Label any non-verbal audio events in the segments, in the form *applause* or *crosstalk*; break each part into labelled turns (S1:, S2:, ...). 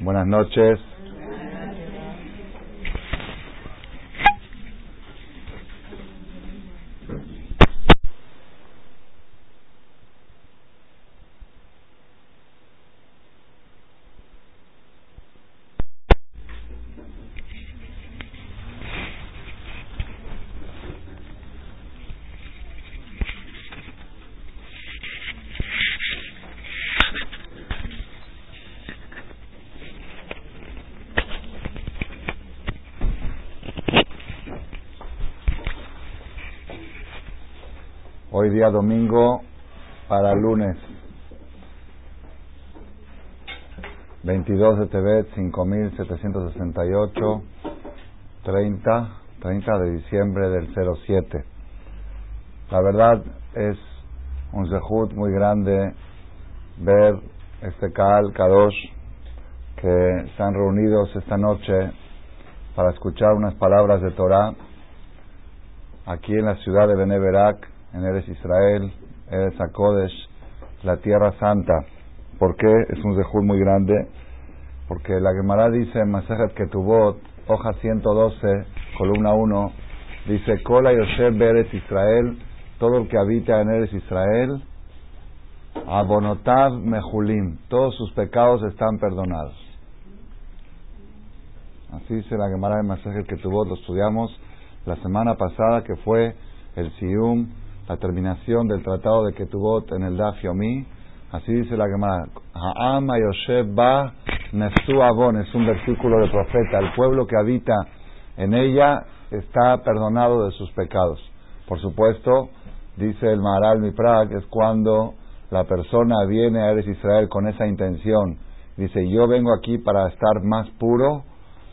S1: Buenas noches. Hoy día domingo para lunes. 22 de Tebet 5768 30 30 de diciembre del 07 la verdad es un zehut muy grande ver este Kaal Kadosh que están reunidos esta noche para escuchar unas palabras de Torah aquí en la ciudad de Beneverak en Eres Israel, Eres Akodesh, la Tierra Santa. ¿Por qué? Es un zehut muy grande. Porque la Gemara dice en Masejet Ketubot, hoja 112, columna 1, dice, Kola Yosef Eres Israel, todo el que habita en Eres Israel, Abonotav Mejulim, todos sus pecados están perdonados. Así dice la Gemara de Masejet Ketubot, lo estudiamos la semana pasada que fue el Sium la terminación del tratado de Ketubot en el Daf Yomi. Así dice la Gemara. Ha'am Yosef Ba Nesu Avon. Es un versículo del profeta. El pueblo que habita en ella está perdonado de sus pecados. Por supuesto, dice el Maharal Miprag, es cuando la persona viene a Eres Israel con esa intención. Dice, yo vengo aquí para estar más puro.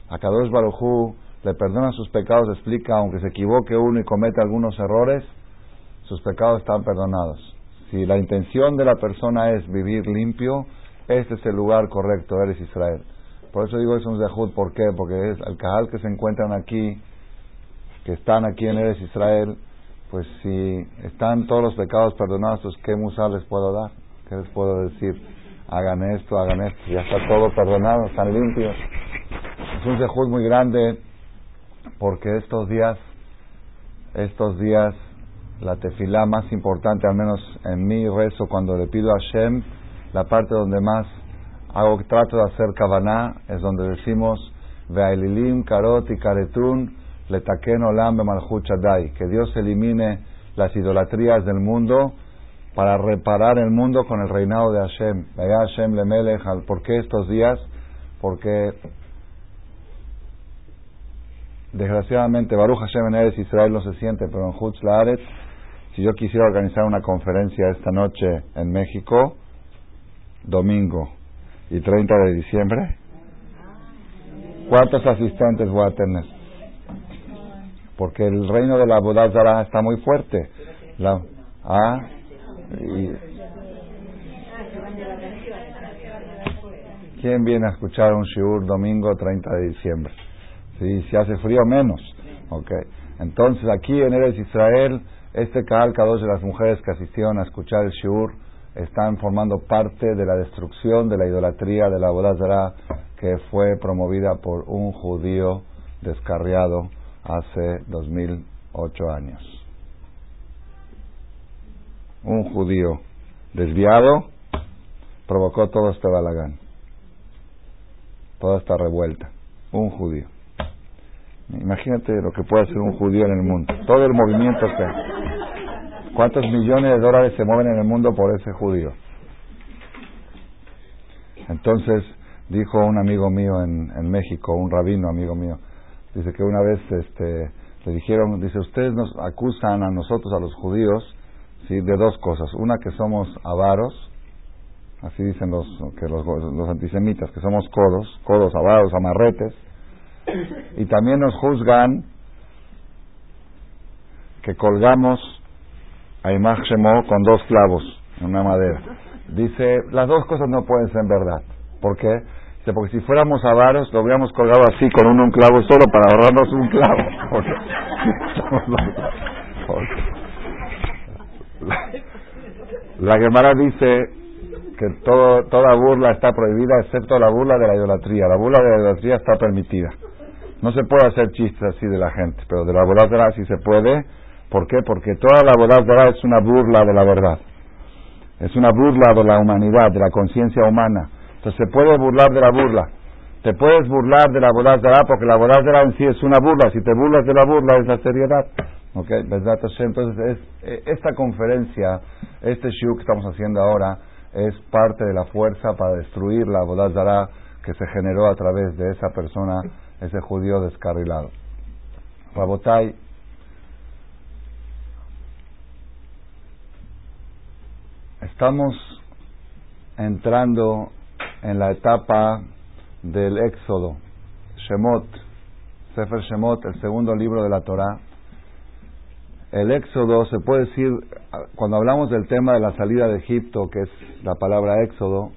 S1: A Kadosh Barujú le perdona sus pecados, explica, aunque se equivoque uno y cometa algunos errores, sus pecados están perdonados. Si la intención de la persona es vivir limpio, este es el lugar correcto, eres Israel. Por eso digo es un zehut, ¿por qué? Porque es el cajal que se encuentran aquí, que están aquí en Eres Israel, pues si están todos los pecados perdonados, pues ¿qué musa les puedo dar? ¿Qué les puedo decir? Hagan esto, hagan esto, ya está todo perdonado, están limpios. Es un zehut muy grande porque estos días, estos días la tefilá más importante, al menos en mi rezo, cuando le pido a Hashem, la parte donde más hago, trato de hacer kavaná, es donde decimos, Ve'aililim, karot y karetun, letaken olam dai, que Dios elimine las idolatrías del mundo para reparar el mundo con el reinado de Hashem. Hashem lemelech, ¿por qué estos días? Porque desgraciadamente Baruch Hashem en Israel no se siente, pero en Hutz Laaretz si yo quisiera organizar una conferencia esta noche en México, domingo y 30 de diciembre, ¿cuántos asistentes voy a tener? Porque el reino de la Bodazara está muy fuerte. La, ah, ¿Quién viene a escuchar un shiur domingo 30 de diciembre? Si, si hace frío, menos. Okay. Entonces, aquí en Eres Israel este Kaal dos de las mujeres que asistieron a escuchar el Shiur están formando parte de la destrucción de la idolatría de la Bodazara que fue promovida por un judío descarriado hace 2008 años. Un judío desviado provocó todo este balagán, toda esta revuelta. Un judío. Imagínate lo que puede hacer un judío en el mundo. Todo el movimiento. ¿Cuántos millones de dólares se mueven en el mundo por ese judío? Entonces dijo un amigo mío en, en México, un rabino amigo mío, dice que una vez este, le dijeron, dice, ustedes nos acusan a nosotros, a los judíos, ¿sí? de dos cosas. Una, que somos avaros, así dicen los, que los, los antisemitas, que somos codos, codos, avaros, amarretes y también nos juzgan que colgamos a Imach con dos clavos en una madera. Dice, las dos cosas no pueden ser verdad. ¿Por qué? Dice, porque si fuéramos avaros, lo hubiéramos colgado así con un, un clavo solo para ahorrarnos un clavo. La, Gemara dice que todo, toda burla está prohibida excepto la burla de la idolatría. La burla de la idolatría está permitida. No se puede hacer chistes así de la gente, pero de la la sí se puede. ¿Por qué? Porque toda la la es una burla de la verdad. Es una burla de la humanidad, de la conciencia humana. Entonces se puede burlar de la burla. Te puedes burlar de la Bodazara porque la Bodazara en sí es una burla. Si te burlas de la burla es la seriedad. ¿Ok? Entonces, eh, esta conferencia, este shiur que estamos haciendo ahora, es parte de la fuerza para destruir la Bodazara que se generó a través de esa persona, ese judío descarrilado. Rabotai, estamos entrando en la etapa del Éxodo, Shemot, Sefer Shemot, el segundo libro de la Torah. El Éxodo se puede decir, cuando hablamos del tema de la salida de Egipto, que es la palabra Éxodo,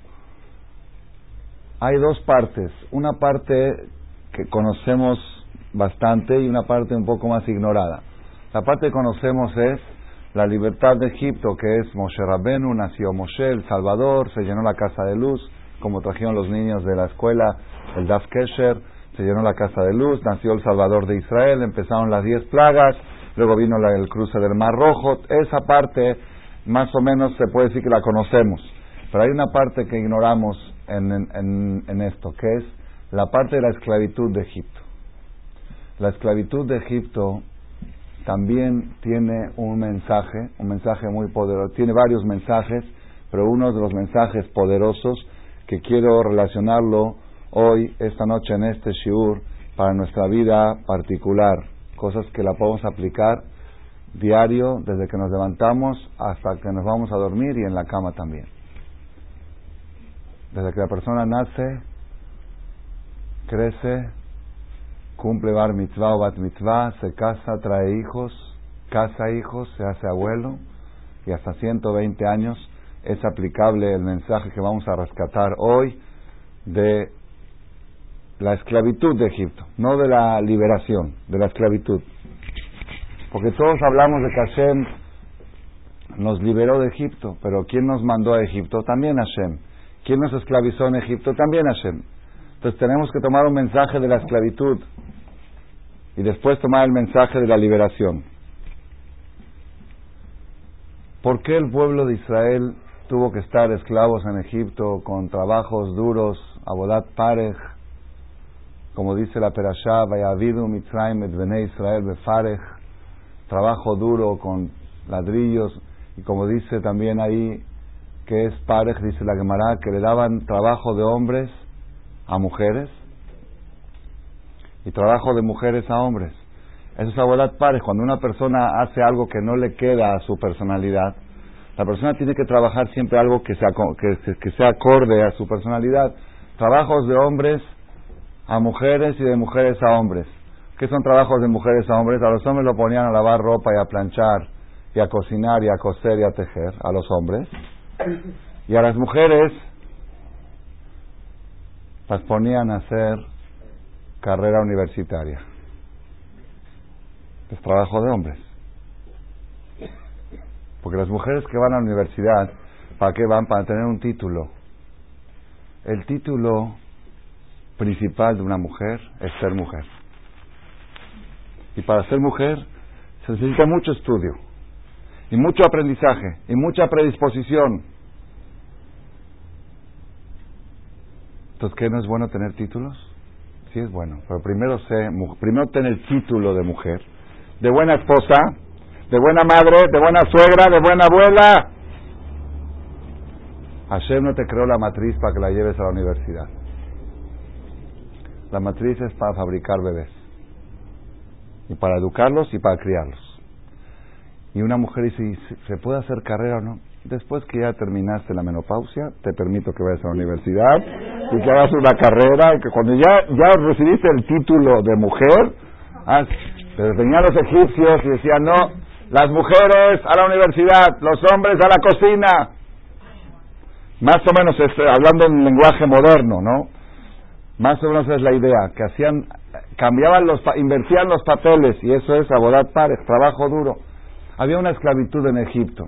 S1: hay dos partes. Una parte que conocemos bastante y una parte un poco más ignorada. La parte que conocemos es la libertad de Egipto, que es Moshe Rabbenu, nació Moshe, el Salvador, se llenó la casa de luz, como trajeron los niños de la escuela, el Daf Kesher, se llenó la casa de luz, nació el Salvador de Israel, empezaron las diez plagas, luego vino el cruce del Mar Rojo, esa parte más o menos se puede decir que la conocemos, pero hay una parte que ignoramos en, en, en esto, que es la parte de la esclavitud de Egipto. La esclavitud de Egipto también tiene un mensaje, un mensaje muy poderoso, tiene varios mensajes, pero uno de los mensajes poderosos que quiero relacionarlo hoy, esta noche en este shiur, para nuestra vida particular, cosas que la podemos aplicar diario, desde que nos levantamos hasta que nos vamos a dormir y en la cama también. Desde que la persona nace, crece, cumple bar mitzvah o bat mitzvah, se casa, trae hijos, casa hijos, se hace abuelo y hasta 120 años es aplicable el mensaje que vamos a rescatar hoy de la esclavitud de Egipto, no de la liberación, de la esclavitud. Porque todos hablamos de que Hashem nos liberó de Egipto, pero ¿quién nos mandó a Egipto? También Hashem. ¿Quién nos esclavizó en Egipto? También Hashem. Entonces tenemos que tomar un mensaje de la esclavitud y después tomar el mensaje de la liberación. ¿Por qué el pueblo de Israel tuvo que estar esclavos en Egipto con trabajos duros, abodat parej, como dice la Perashá, Vayavidu Mitzrayim Israel trabajo duro con ladrillos, y como dice también ahí que es parej, dice la Gemara, que le daban trabajo de hombres a mujeres y trabajo de mujeres a hombres. Eso es abodat parej, cuando una persona hace algo que no le queda a su personalidad, la persona tiene que trabajar siempre algo que sea, que, sea acorde a su personalidad. Trabajos de hombres a mujeres y de mujeres a hombres. ¿Qué son trabajos de mujeres a hombres? A los hombres lo ponían a lavar ropa y a planchar y a cocinar y a coser y a tejer, a los hombres. Y a las mujeres las ponían a hacer carrera universitaria. Es trabajo de hombres. Porque las mujeres que van a la universidad, ¿para qué van? Para tener un título. El título principal de una mujer es ser mujer. Y para ser mujer se necesita mucho estudio, y mucho aprendizaje, y mucha predisposición. Entonces, ¿qué no es bueno tener títulos? Sí es bueno, pero primero sé, primero tener el título de mujer, de buena esposa, de buena madre, de buena suegra, de buena abuela. Hashem no te creó la matriz para que la lleves a la universidad. La matriz es para fabricar bebés. Y para educarlos y para criarlos. Y una mujer dice, ¿se puede hacer carrera o no? Después que ya terminaste la menopausia, te permito que vayas a la universidad y que hagas una carrera, y que cuando ya, ya recibiste el título de mujer, ah, pero venían los egipcios y decían, no, las mujeres a la universidad, los hombres a la cocina. Más o menos hablando en lenguaje moderno, ¿no? Más o menos es la idea, que hacían, cambiaban los, invertían los papeles y eso es abodat pares, trabajo duro. Había una esclavitud en Egipto.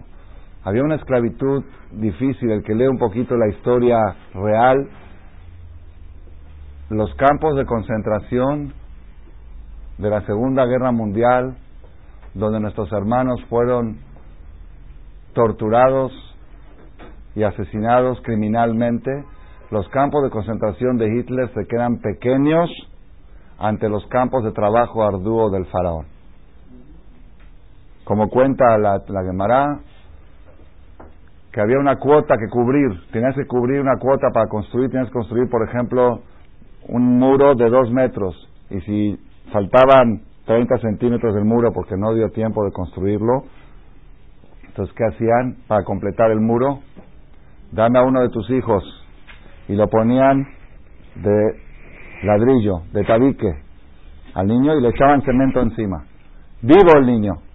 S1: Había una esclavitud difícil. El que lee un poquito la historia real, los campos de concentración de la Segunda Guerra Mundial, donde nuestros hermanos fueron torturados y asesinados criminalmente, los campos de concentración de Hitler se quedan pequeños ante los campos de trabajo arduo del faraón. Como cuenta la, la Gemara, que había una cuota que cubrir, tenías que cubrir una cuota para construir, tenías que construir, por ejemplo, un muro de dos metros, y si faltaban 30 centímetros del muro porque no dio tiempo de construirlo, entonces, ¿qué hacían para completar el muro? Dame a uno de tus hijos y lo ponían de ladrillo, de tabique, al niño y le echaban cemento encima. Vivo el niño.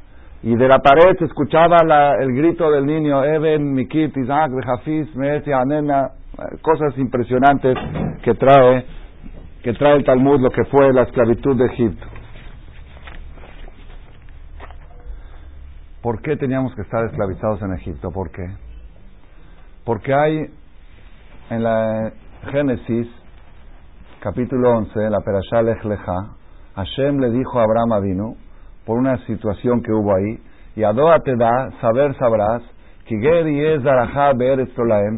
S1: Y de la pared se escuchaba el grito del niño, Eben, Mikit, Isaac, Bejafiz, Meetia, Anena, cosas impresionantes que trae, que trae el Talmud, lo que fue la esclavitud de Egipto. ¿Por qué teníamos que estar esclavizados en Egipto? ¿Por qué? Porque hay en la Génesis, capítulo 11, la Perashá Lech Lecha, Hashem le dijo a Abraham Avinu, por una situación que hubo ahí, y Adoa te da, saber sabrás, que y es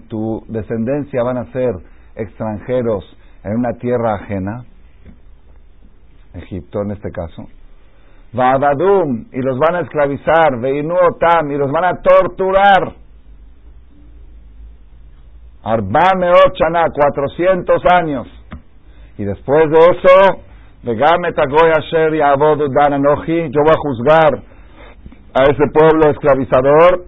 S1: tu descendencia van a ser extranjeros en una tierra ajena, Egipto en este caso, Vadadum, y los van a esclavizar, Veinu Otam, y los van a torturar. Arbame Ochana, 400 años. Y después de eso, Yo voy a juzgar a ese pueblo esclavizador.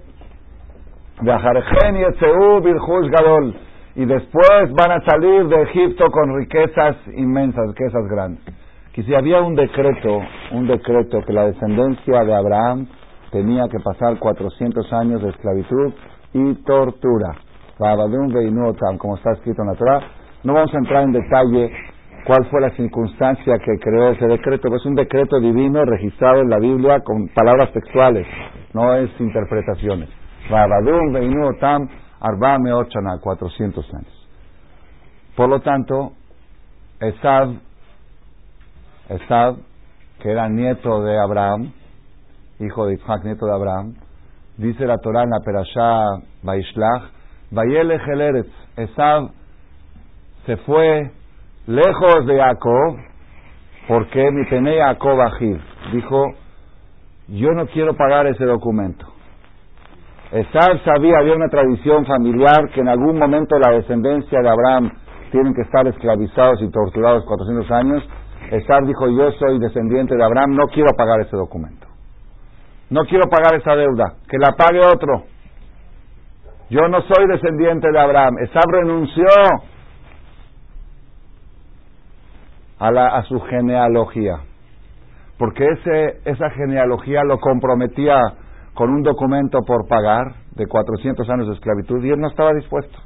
S1: Y después van a salir de Egipto con riquezas inmensas, riquezas grandes que si había un decreto, un decreto que la descendencia de Abraham tenía que pasar 400 años de esclavitud y tortura. Como está escrito en la Torah, no vamos a entrar en detalle cuál fue la circunstancia que creó ese decreto, es un decreto divino registrado en la Biblia con palabras textuales, no es interpretaciones. Rabadum Tam Arbame Ochana, 400 años. Por lo tanto, Esad Esad, que era nieto de Abraham, hijo de Isaac, nieto de Abraham, dice la Torah en la Perashá Baishlach, Vayelech el Esad se fue lejos de Jacob, porque mi tenía Jacob. Dijo, yo no quiero pagar ese documento. Esad sabía, había una tradición familiar que en algún momento la descendencia de Abraham tienen que estar esclavizados y torturados 400 años, Esar dijo, yo soy descendiente de Abraham, no quiero pagar ese documento. No quiero pagar esa deuda, que la pague otro. Yo no soy descendiente de Abraham. Esar renunció a, la, a su genealogía, porque ese, esa genealogía lo comprometía con un documento por pagar de 400 años de esclavitud y él no estaba dispuesto.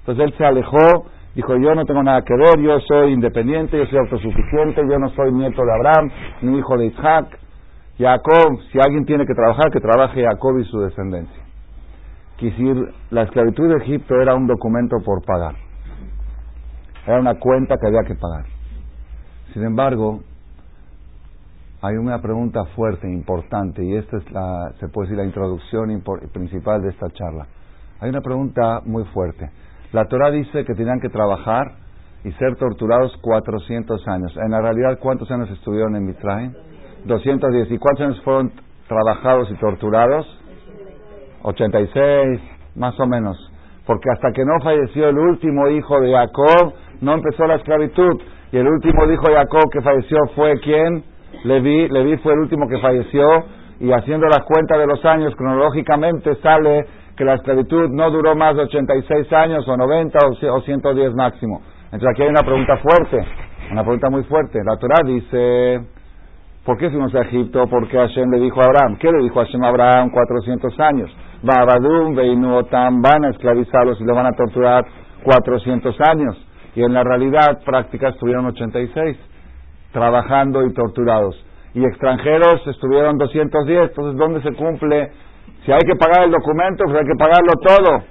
S1: Entonces él se alejó Dijo, yo no tengo nada que ver, yo soy independiente, yo soy autosuficiente, yo no soy nieto de Abraham, ni hijo de Isaac. Jacob, si alguien tiene que trabajar, que trabaje Jacob y su descendencia. Quisir, la esclavitud de Egipto era un documento por pagar. Era una cuenta que había que pagar. Sin embargo, hay una pregunta fuerte, importante, y esta es la, se puede decir, la introducción principal de esta charla. Hay una pregunta muy fuerte. La Torah dice que tenían que trabajar y ser torturados 400 años. En la realidad, ¿cuántos años estuvieron en Mitzrayim? 210. ¿Y cuántos años fueron trabajados y torturados? 86, más o menos. Porque hasta que no falleció el último hijo de Jacob, no empezó la esclavitud. Y el último hijo de Jacob que falleció fue quién? Leví. Leví fue el último que falleció. Y haciendo la cuenta de los años cronológicamente sale que la esclavitud no duró más de 86 años o 90 o 110 máximo. Entonces aquí hay una pregunta fuerte, una pregunta muy fuerte. La Torah dice, ¿por qué fuimos a Egipto? Porque Hashem le dijo a Abraham. ¿Qué le dijo Hashem a Abraham 400 años? Babadum, Beinuotam, van a esclavizarlos y lo van a torturar 400 años. Y en la realidad práctica estuvieron 86, trabajando y torturados. y extranjeros estuvieron 210. Entonces, ¿dónde se cumple? Si hay que pagar el documento, pues hay que pagarlo todo.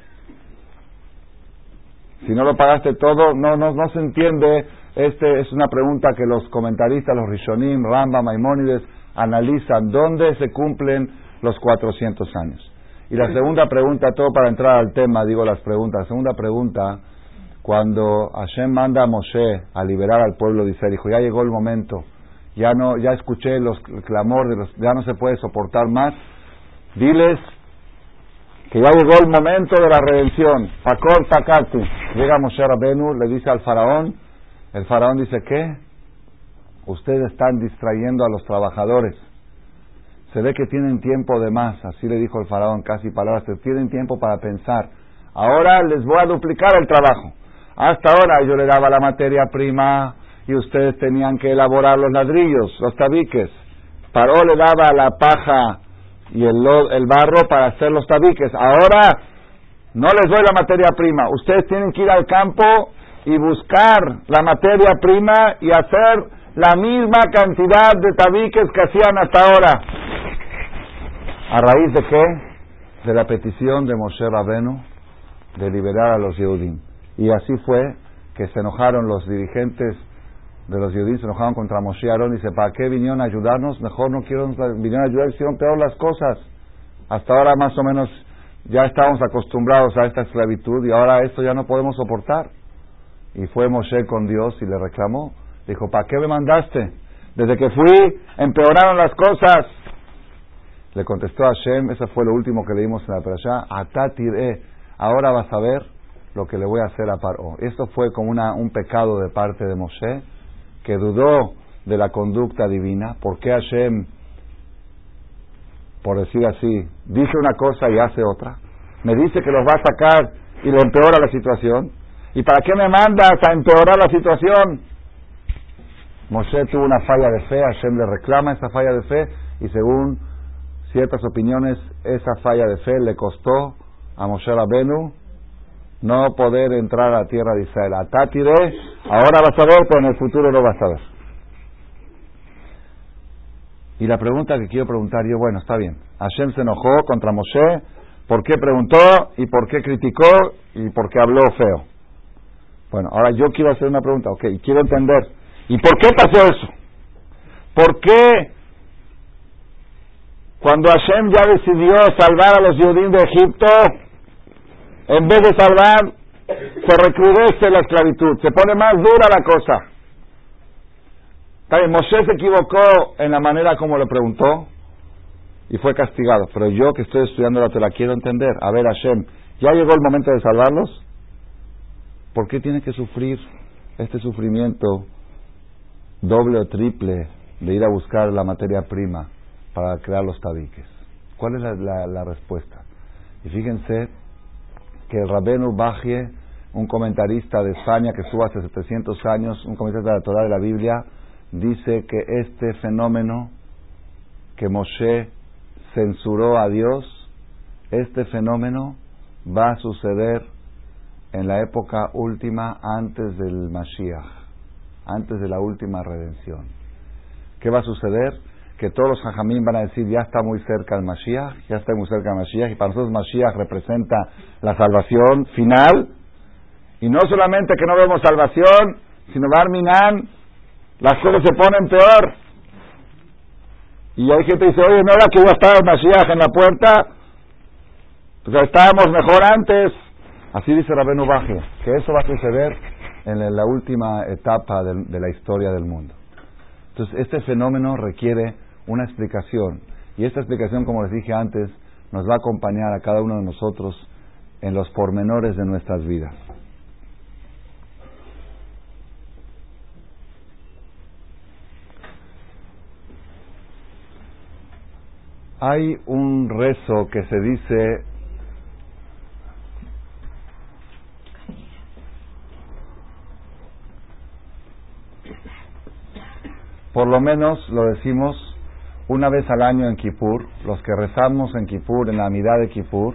S1: Si no lo pagaste todo, no, no, no se entiende. Este es una pregunta que los comentaristas, los Rishonim, Ramba, Maimónides, analizan. ¿Dónde se cumplen los 400 años? Y la segunda pregunta, todo para entrar al tema, digo las preguntas. La segunda pregunta, cuando Hashem manda a Moshe a liberar al pueblo de Israel, dijo, ya llegó el momento, ya no, ya escuché los, el clamor de los, ya no se puede soportar más, diles que ya llegó el momento de la redención. Takati. Llega Moshe Rabenu, le dice al faraón, el faraón dice, ¿qué? Ustedes están distrayendo a los trabajadores. Se ve que tienen tiempo de más, así le dijo el faraón, casi palabras, tienen tiempo para pensar. Ahora les voy a duplicar el trabajo. Hasta ahora yo le daba la materia prima y ustedes tenían que elaborar los ladrillos, los tabiques. Paró le daba la paja y el, el barro para hacer los tabiques. Ahora no les doy la materia prima. Ustedes tienen que ir al campo y buscar la materia prima y hacer la misma cantidad de tabiques que hacían hasta ahora. ¿A raíz de qué? De la petición de Moshe Rabenu de liberar a los Yehudim. Y así fue que se enojaron los dirigentes de los Yehudim, se enojaron contra Moshe Aarón y dice, ¿para qué vinieron a ayudarnos? Mejor no quiero, vinieron a ayudar, hicieron peor las cosas. Hasta ahora más o menos ya estábamos acostumbrados a esta esclavitud y ahora esto ya no podemos soportar. Y fue Moshe con Dios y le reclamó. Dijo, ¿para qué me mandaste? Desde que fui, empeoraron las cosas. Le contestó a Hashem, eso fue lo último que leímos en la Perashá, Atatiré, ahora vas a ver lo que le voy a hacer a Paro. Esto fue como una, un pecado de parte de Moshe, que dudó de la conducta divina. ¿Por qué Hashem, por decir así, dice una cosa y hace otra? Me dice que los va a sacar y le empeora la situación. ¿Y para qué me mandas a empeorar la situación? Moshe tuvo una falla de fe, Hashem le reclama esa falla de fe y según ciertas opiniones, esa falla de fe le costó a Moshe Rabenu no poder entrar a la tierra de Israel. A Tatire, ahora vas a ver, pero en el futuro no vas a ver. Y la pregunta que quiero preguntar yo, bueno, está bien. Hashem se enojó contra Moshe, ¿por qué preguntó y por qué criticó y por qué habló feo? Bueno, ahora yo quiero hacer una pregunta, ok, quiero entender. ¿Y por qué pasó eso? ¿Por qué cuando Hashem ya decidió salvar a los judíos de Egipto, en vez de salvar, se recrudece la esclavitud, se pone más dura la cosa. También Moshe se equivocó en la manera como le preguntó y fue castigado. Pero yo que estoy estudiando la la quiero entender. A ver, Hashem, ¿ya llegó el momento de salvarlos? ¿Por qué tiene que sufrir este sufrimiento doble o triple de ir a buscar la materia prima para crear los tabiques? ¿Cuál es la respuesta? Y fíjense que el Rabenu Bajie, un comentarista de España que estuvo hace 700 años, un comentarista de la Torah de la Biblia, dice que este fenómeno que Moshe censuró a Dios, este fenómeno va a suceder en la época última antes del Mashiach, antes de la última redención. ¿Qué va a suceder? Que todos los hajamim van a decir ya está muy cerca el Mashiach, ya está muy cerca el Mashiach, y para nosotros Mashiach representa la salvación final, y no solamente que no vemos salvación, sino Barminan, las cosas se ponen peor. Y hay gente que dice, oye, no era que ya estaba el Mashiach en la puerta, pues estábamos mejor antes. Así dice Rabenu Baje, que eso va a suceder en la última etapa de la historia del mundo. Entonces, este fenómeno requiere una explicación. Y esta explicación, como les dije antes, nos va a acompañar a cada uno de nosotros en los pormenores de nuestras vidas. Hay un rezo que se dice por lo menos lo decimos una vez al año en Kippur, los que rezamos en Kippur, en la mitad de Kippur,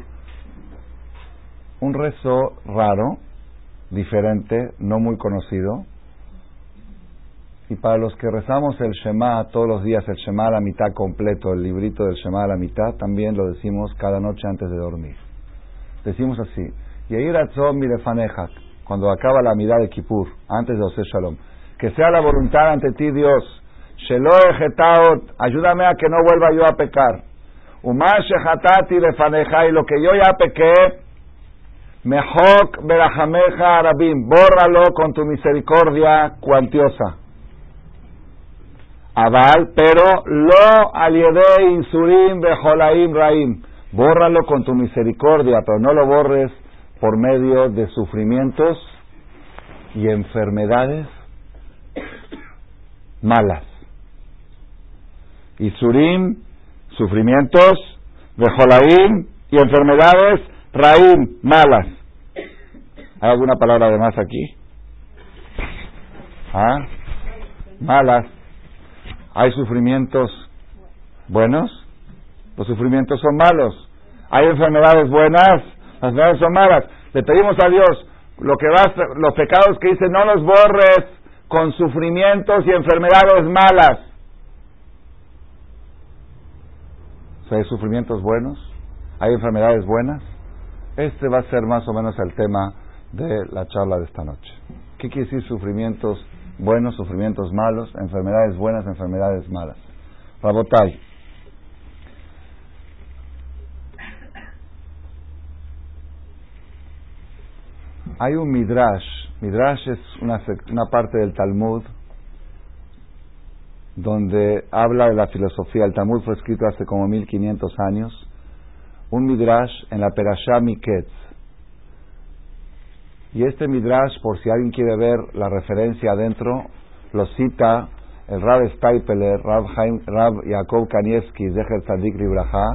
S1: un rezo raro, diferente, no muy conocido, Y para los que rezamos el Shema todos los días, el Shema a la mitad completo, el librito del Shema a la mitad, también lo decimos cada noche antes de dormir. Decimos así, cuando acaba la mitad de Kippur, antes de Ose Shalom, que sea la voluntad ante ti, Dios, ayúdame a que no vuelva yo a pecar. y lo que yo ya pequé, Mejok berajameja arabim, bórralo con tu misericordia cuantiosa. Aval, pero lo aliede insurim bejolaim raim. Bórralo con tu misericordia, pero no lo borres por medio de sufrimientos y enfermedades malas. Isurim, sufrimientos, bejolaim y enfermedades raim, malas. ¿Hay alguna palabra de más aquí? ¿Ah? Malas. ¿Hay sufrimientos buenos? Los sufrimientos son malos. ¿Hay enfermedades buenas? Las enfermedades son malas. Le pedimos a Dios lo que los pecados que dice no los borres con sufrimientos y enfermedades malas. ¿Hay sufrimientos buenos? ¿Hay enfermedades buenas? Este va a ser más o menos el tema de la charla de esta noche. ¿Qué quiere decir sufrimientos buenos, sufrimientos malos, enfermedades buenas, enfermedades malas. Rabotai. Hay un midrash. Midrash es una, una parte del Talmud donde habla de la filosofía. El Talmud fue escrito hace como 1500 años. Un midrash en la Perashá Miketz y este Midrash, por si alguien quiere ver la referencia adentro, lo cita el Rab Steipeler, Rab, Jaim, Rab Yaakov Kanievski, Zecher Tzadik Ribraha,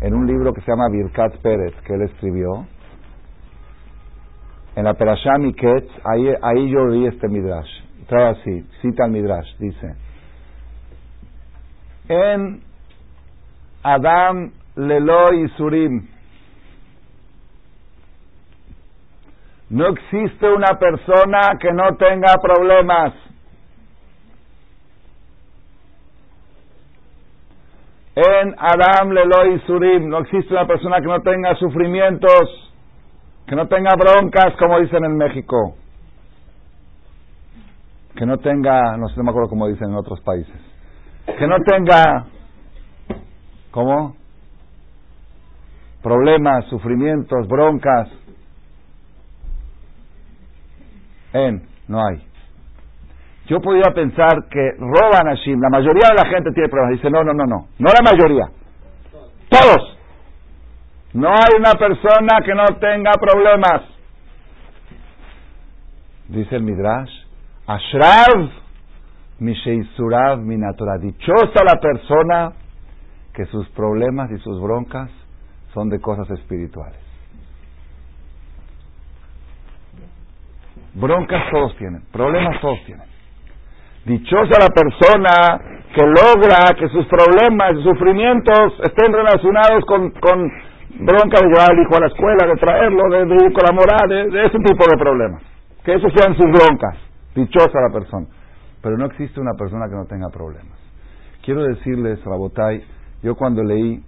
S1: en un libro que se llama Birkat Pérez, que él escribió. En la Perashá Miketz, ahí, ahí yo vi este Midrash. Trae así, cita el Midrash, dice. En Adam Lelo Surim No existe una persona que no tenga problemas. En Adam Leloy Surim no existe una persona que no tenga sufrimientos, que no tenga broncas, como dicen en México. Que no tenga, no sé, no me acuerdo cómo dicen en otros países. Que no tenga, ¿cómo? Problemas, sufrimientos, broncas. En, no hay. Yo podría pensar que roban a Shim, la mayoría de la gente tiene problemas. Dice, no, no, no, no, no la mayoría. Todos. No hay una persona que no tenga problemas. Dice el Midrash, Ashrav Misheisurav Minatora. Dichosa la persona que sus problemas y sus broncas son de cosas espirituales. Broncas todos tienen, problemas todos tienen. Dichosa la persona que logra que sus problemas y sufrimientos estén relacionados con, con bronca de llevar al hijo a la escuela, de traerlo, de, con la moral, de, ese tipo de problemas. Que esos sean sus broncas. Dichosa la persona. Pero no existe una persona que no tenga problemas. Quiero decirles, Rabotay, yo cuando leí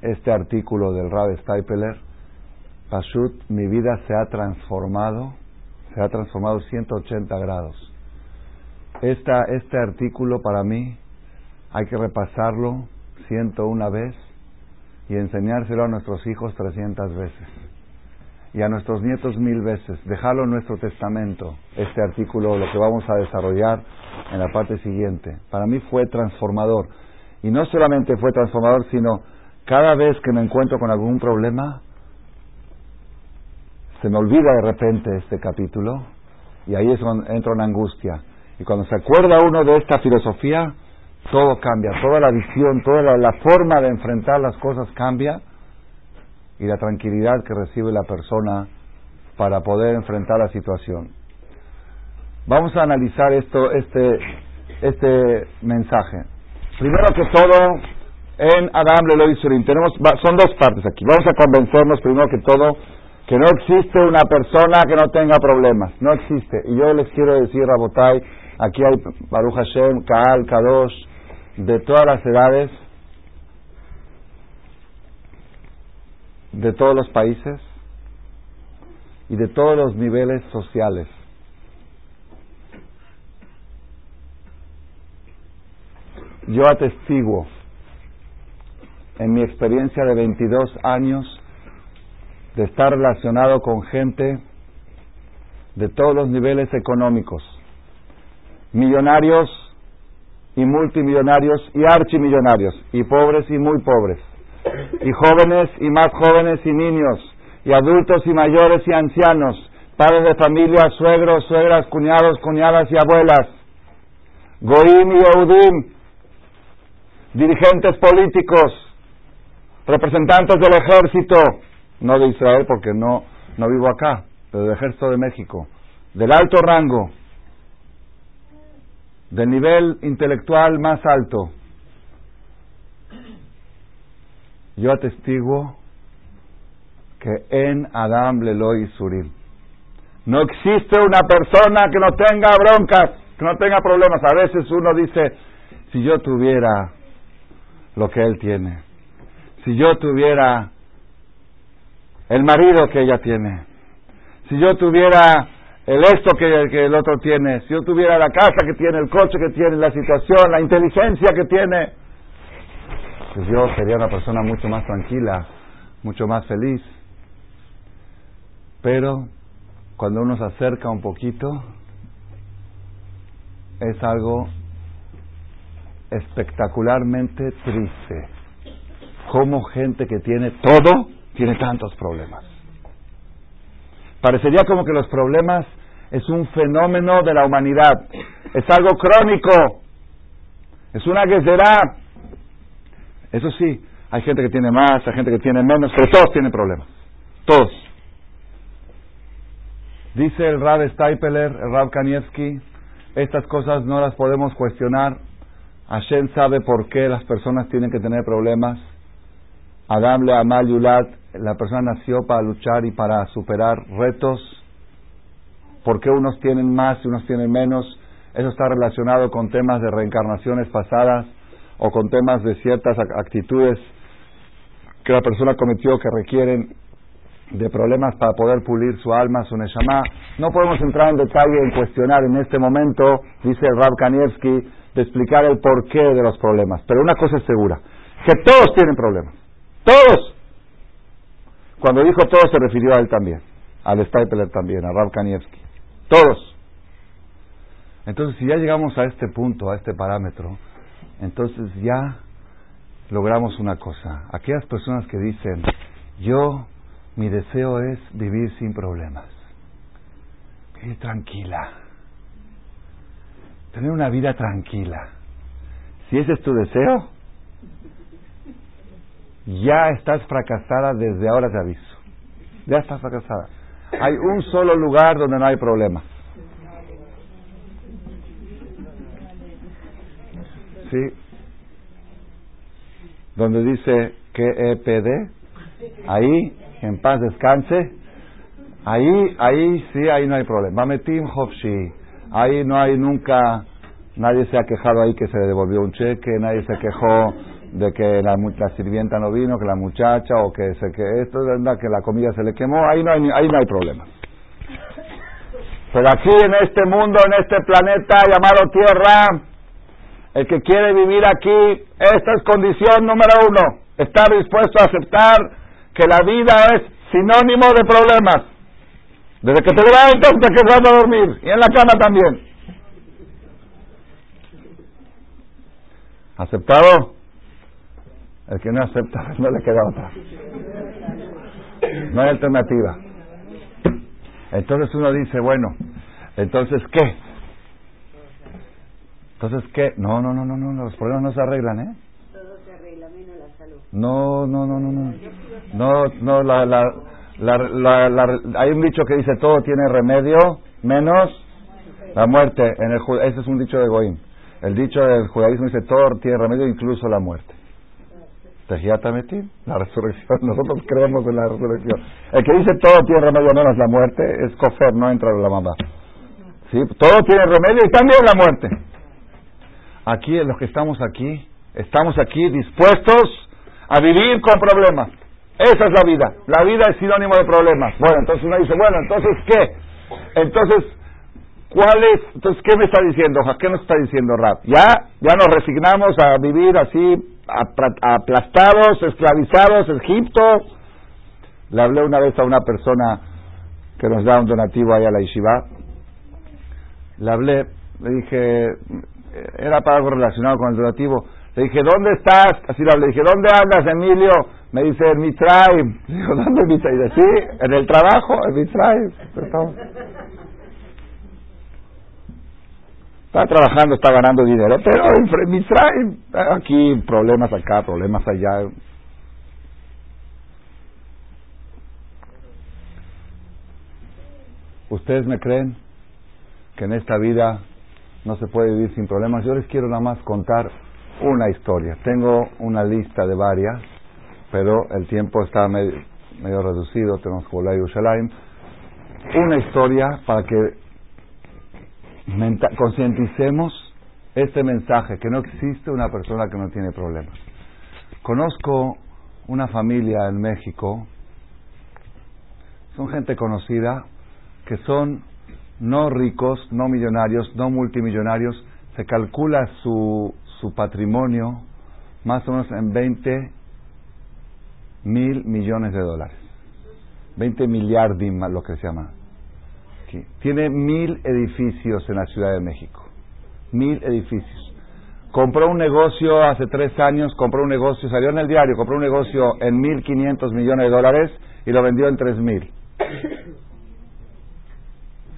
S1: este artículo del Rab Steipeler, Pashut, mi vida se ha transformado se ha transformado 180 grados. Esta, este artículo para mí hay que repasarlo 101 vez y enseñárselo a nuestros hijos 300 veces y a nuestros nietos mil veces. Dejarlo en nuestro testamento, este artículo, lo que vamos a desarrollar en la parte siguiente. Para mí fue transformador. Y no solamente fue transformador, sino cada vez que me encuentro con algún problema, se me olvida de repente este capítulo y ahí es donde entra una angustia. Y cuando se acuerda uno de esta filosofía, todo cambia, toda la visión, toda la, forma de enfrentar las cosas cambia y la tranquilidad que recibe la persona para poder enfrentar la situación. Vamos a analizar esto, este, este mensaje. Primero que todo, en Adam Leloy Surim, tenemos, son dos partes aquí. Vamos a convencernos primero que todo que no existe una persona que no tenga problemas, no existe. Y yo les quiero decir, Rabotay, Aquí hay Baruch Hashem, Kaal, Kadosh, de todas las edades, de todos los países y de todos los niveles sociales. Yo atestiguo en mi experiencia de 22 años de estar relacionado con gente de todos los niveles económicos, millonarios y multimillonarios y archimillonarios, y pobres y muy pobres, y jóvenes y más jóvenes y niños, y adultos y mayores y ancianos, padres de familia, suegros, suegras, cuñados, cuñadas y abuelas, goim y eudim, dirigentes políticos, representantes del ejército, no de Israel porque no, no vivo acá, pero del ejército de México, del alto rango, del nivel intelectual más alto. Yo atestiguo que en Adam Leloy Surim no existe una persona que no tenga broncas, que no tenga problemas. A veces uno dice, si yo tuviera lo que él tiene, si yo tuviera el marido que ella tiene, si yo tuviera el esto que, el otro tiene, si yo tuviera la casa que tiene, el coche que tiene, la situación, la inteligencia que tiene, pues yo sería una persona mucho más tranquila, mucho más feliz. Pero cuando uno se acerca un poquito, es algo espectacularmente triste. Como gente que tiene todo tiene tantos problemas. Parecería como que los problemas es un fenómeno de la humanidad, es algo crónico, es una guerra. Eso sí, hay gente que tiene más, hay gente que tiene menos, pero todos tienen problemas, todos. Dice el Rab Steipeler, el Rab Kanievski, estas cosas no las podemos cuestionar. Hashem sabe por qué las personas tienen que tener problemas. Adam le amal yulat, la persona nació para luchar y para superar retos. ¿Por qué unos tienen más y unos tienen menos? Eso está relacionado con temas de reencarnaciones pasadas o con temas de ciertas actitudes que la persona cometió que requieren de problemas para poder pulir su alma, su neshama. No podemos entrar en detalle en cuestionar en este momento, dice Rab Kanievski, de explicar el porqué de los problemas. Pero una cosa es segura, que todos tienen problemas. Todos. Cuando dijo todos se refirió a él también, al Stapler también, a Rab Kanievski. Todos. Entonces, si ya llegamos a este punto, a este parámetro, entonces ya logramos una cosa. Aquellas personas que dicen, yo mi deseo es vivir sin problemas, vivir tranquila, tener una vida tranquila. Si ese es tu deseo, ya estás fracasada desde ahora te aviso. Ya estás fracasada. Hay un solo lugar donde no hay problema. ¿Sí? Donde dice que EPD, ahí en paz descanse, ahí, ahí sí, ahí no hay problema. Mametim Hofshi, ahí no hay nunca, nadie se ha quejado ahí que se le devolvió un cheque, nadie se quejó de que la, sirvienta no vino, que la muchacha, o que se que esto, que la comida se le quemó, ahí no hay, ahí no hay problema. Pero aquí en este mundo, en este planeta llamado Tierra, el que quiere vivir aquí, esta es condición número uno, estar dispuesto a aceptar que la vida es sinónimo de problemas. Desde que te levantas hasta que vas a dormir. Y en la cama también. ¿Aceptado? El que no acepta, *laughs* no le queda otra. No hay alternativa. Entonces uno dice, bueno, entonces ¿qué? Entonces ¿qué? No, no, no, no, no, los problemas no se arreglan, ¿eh? No, no, no, no, no. No, no, la, la, la, hay un dicho que dice todo tiene remedio menos la muerte. En el, ese es un dicho de Goim. El dicho del judaísmo dice todo tiene remedio, incluso la muerte. la resurrección. *laughs* Nosotros creemos en la resurrección. El que dice todo tiene remedio menos la muerte es cofer, no entra en la mamá. Sí, todo tiene remedio y también la muerte. Aquí, los que estamos aquí, estamos aquí dispuestos a vivir con problemas. Esa es la vida. La vida es sinónimo de problemas. Bueno, entonces uno dice, bueno, entonces ¿qué? Entonces, ¿cuál es? Entonces, ¿qué me está diciendo? ¿Qué nos está diciendo Rap? Ya, ya nos resignamos a vivir así, aplastados, esclavizados, Egipto. Le hablé una vez a una persona que nos da un donativo ahí a la Yeshiva. Le hablé, le dije, era para algo relacionado con el donativo. Le dije, ¿dónde estás? Así le dije, ¿dónde andas, Emilio? Me dice, en mi tribe. *laughs* Digo, ¿dónde en mi tribe? Sí, en el trabajo, en mi tribe. Está trabajando, está ganando dinero, pero en mi tribe, aquí problemas acá, problemas allá. ¿Ustedes me creen que en esta vida no se puede vivir sin problemas? Yo les quiero nada más contar una historia. Tengo una lista de varias, pero el tiempo está medio, reducido, tenemos que volver. Una historia para que concienticemos este mensaje, que no existe una persona que no tiene problemas. Conozco una familia en México, son gente conocida, que son no ricos, no millonarios, no multimillonarios, se calcula su, su patrimonio más o menos en 20 mil millones de dólares. 20 millardim, lo que se llama. Tiene mil edificios en la Ciudad de México. Mil edificios. Compró un negocio hace tres años, compró un negocio, salió en el diario, compró un negocio en mil quinientos millones de dólares y lo vendió en tres mil.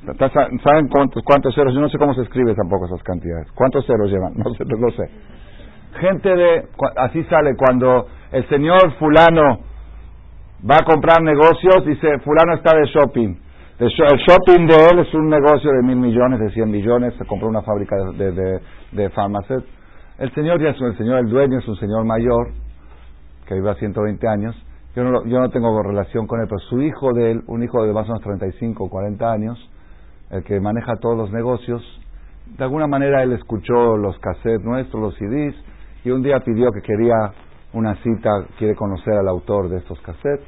S1: ¿Saben cuántos, ceros? Yo no sé cómo se escribe tampoco esas cantidades. ¿Cuántos ceros llevan? *laughs* No sé, sé. Gente de, así sale cuando el señor fulano va a comprar negocios, dice, fulano está de shopping. El shopping de él es un negocio de mil millones, de cien millones, se compró una fábrica de, de, de. El señor ya es el señor, el dueño es un señor mayor, que vive a 120 años. Yo no, yo no tengo relación con él, pero su hijo de él, un hijo de más o menos 35 o 40 años, el que maneja todos los negocios, de alguna manera él escuchó los cassettes nuestros, los CDs, y un día pidió que quería una cita, quiere conocer al autor de estos cassettes,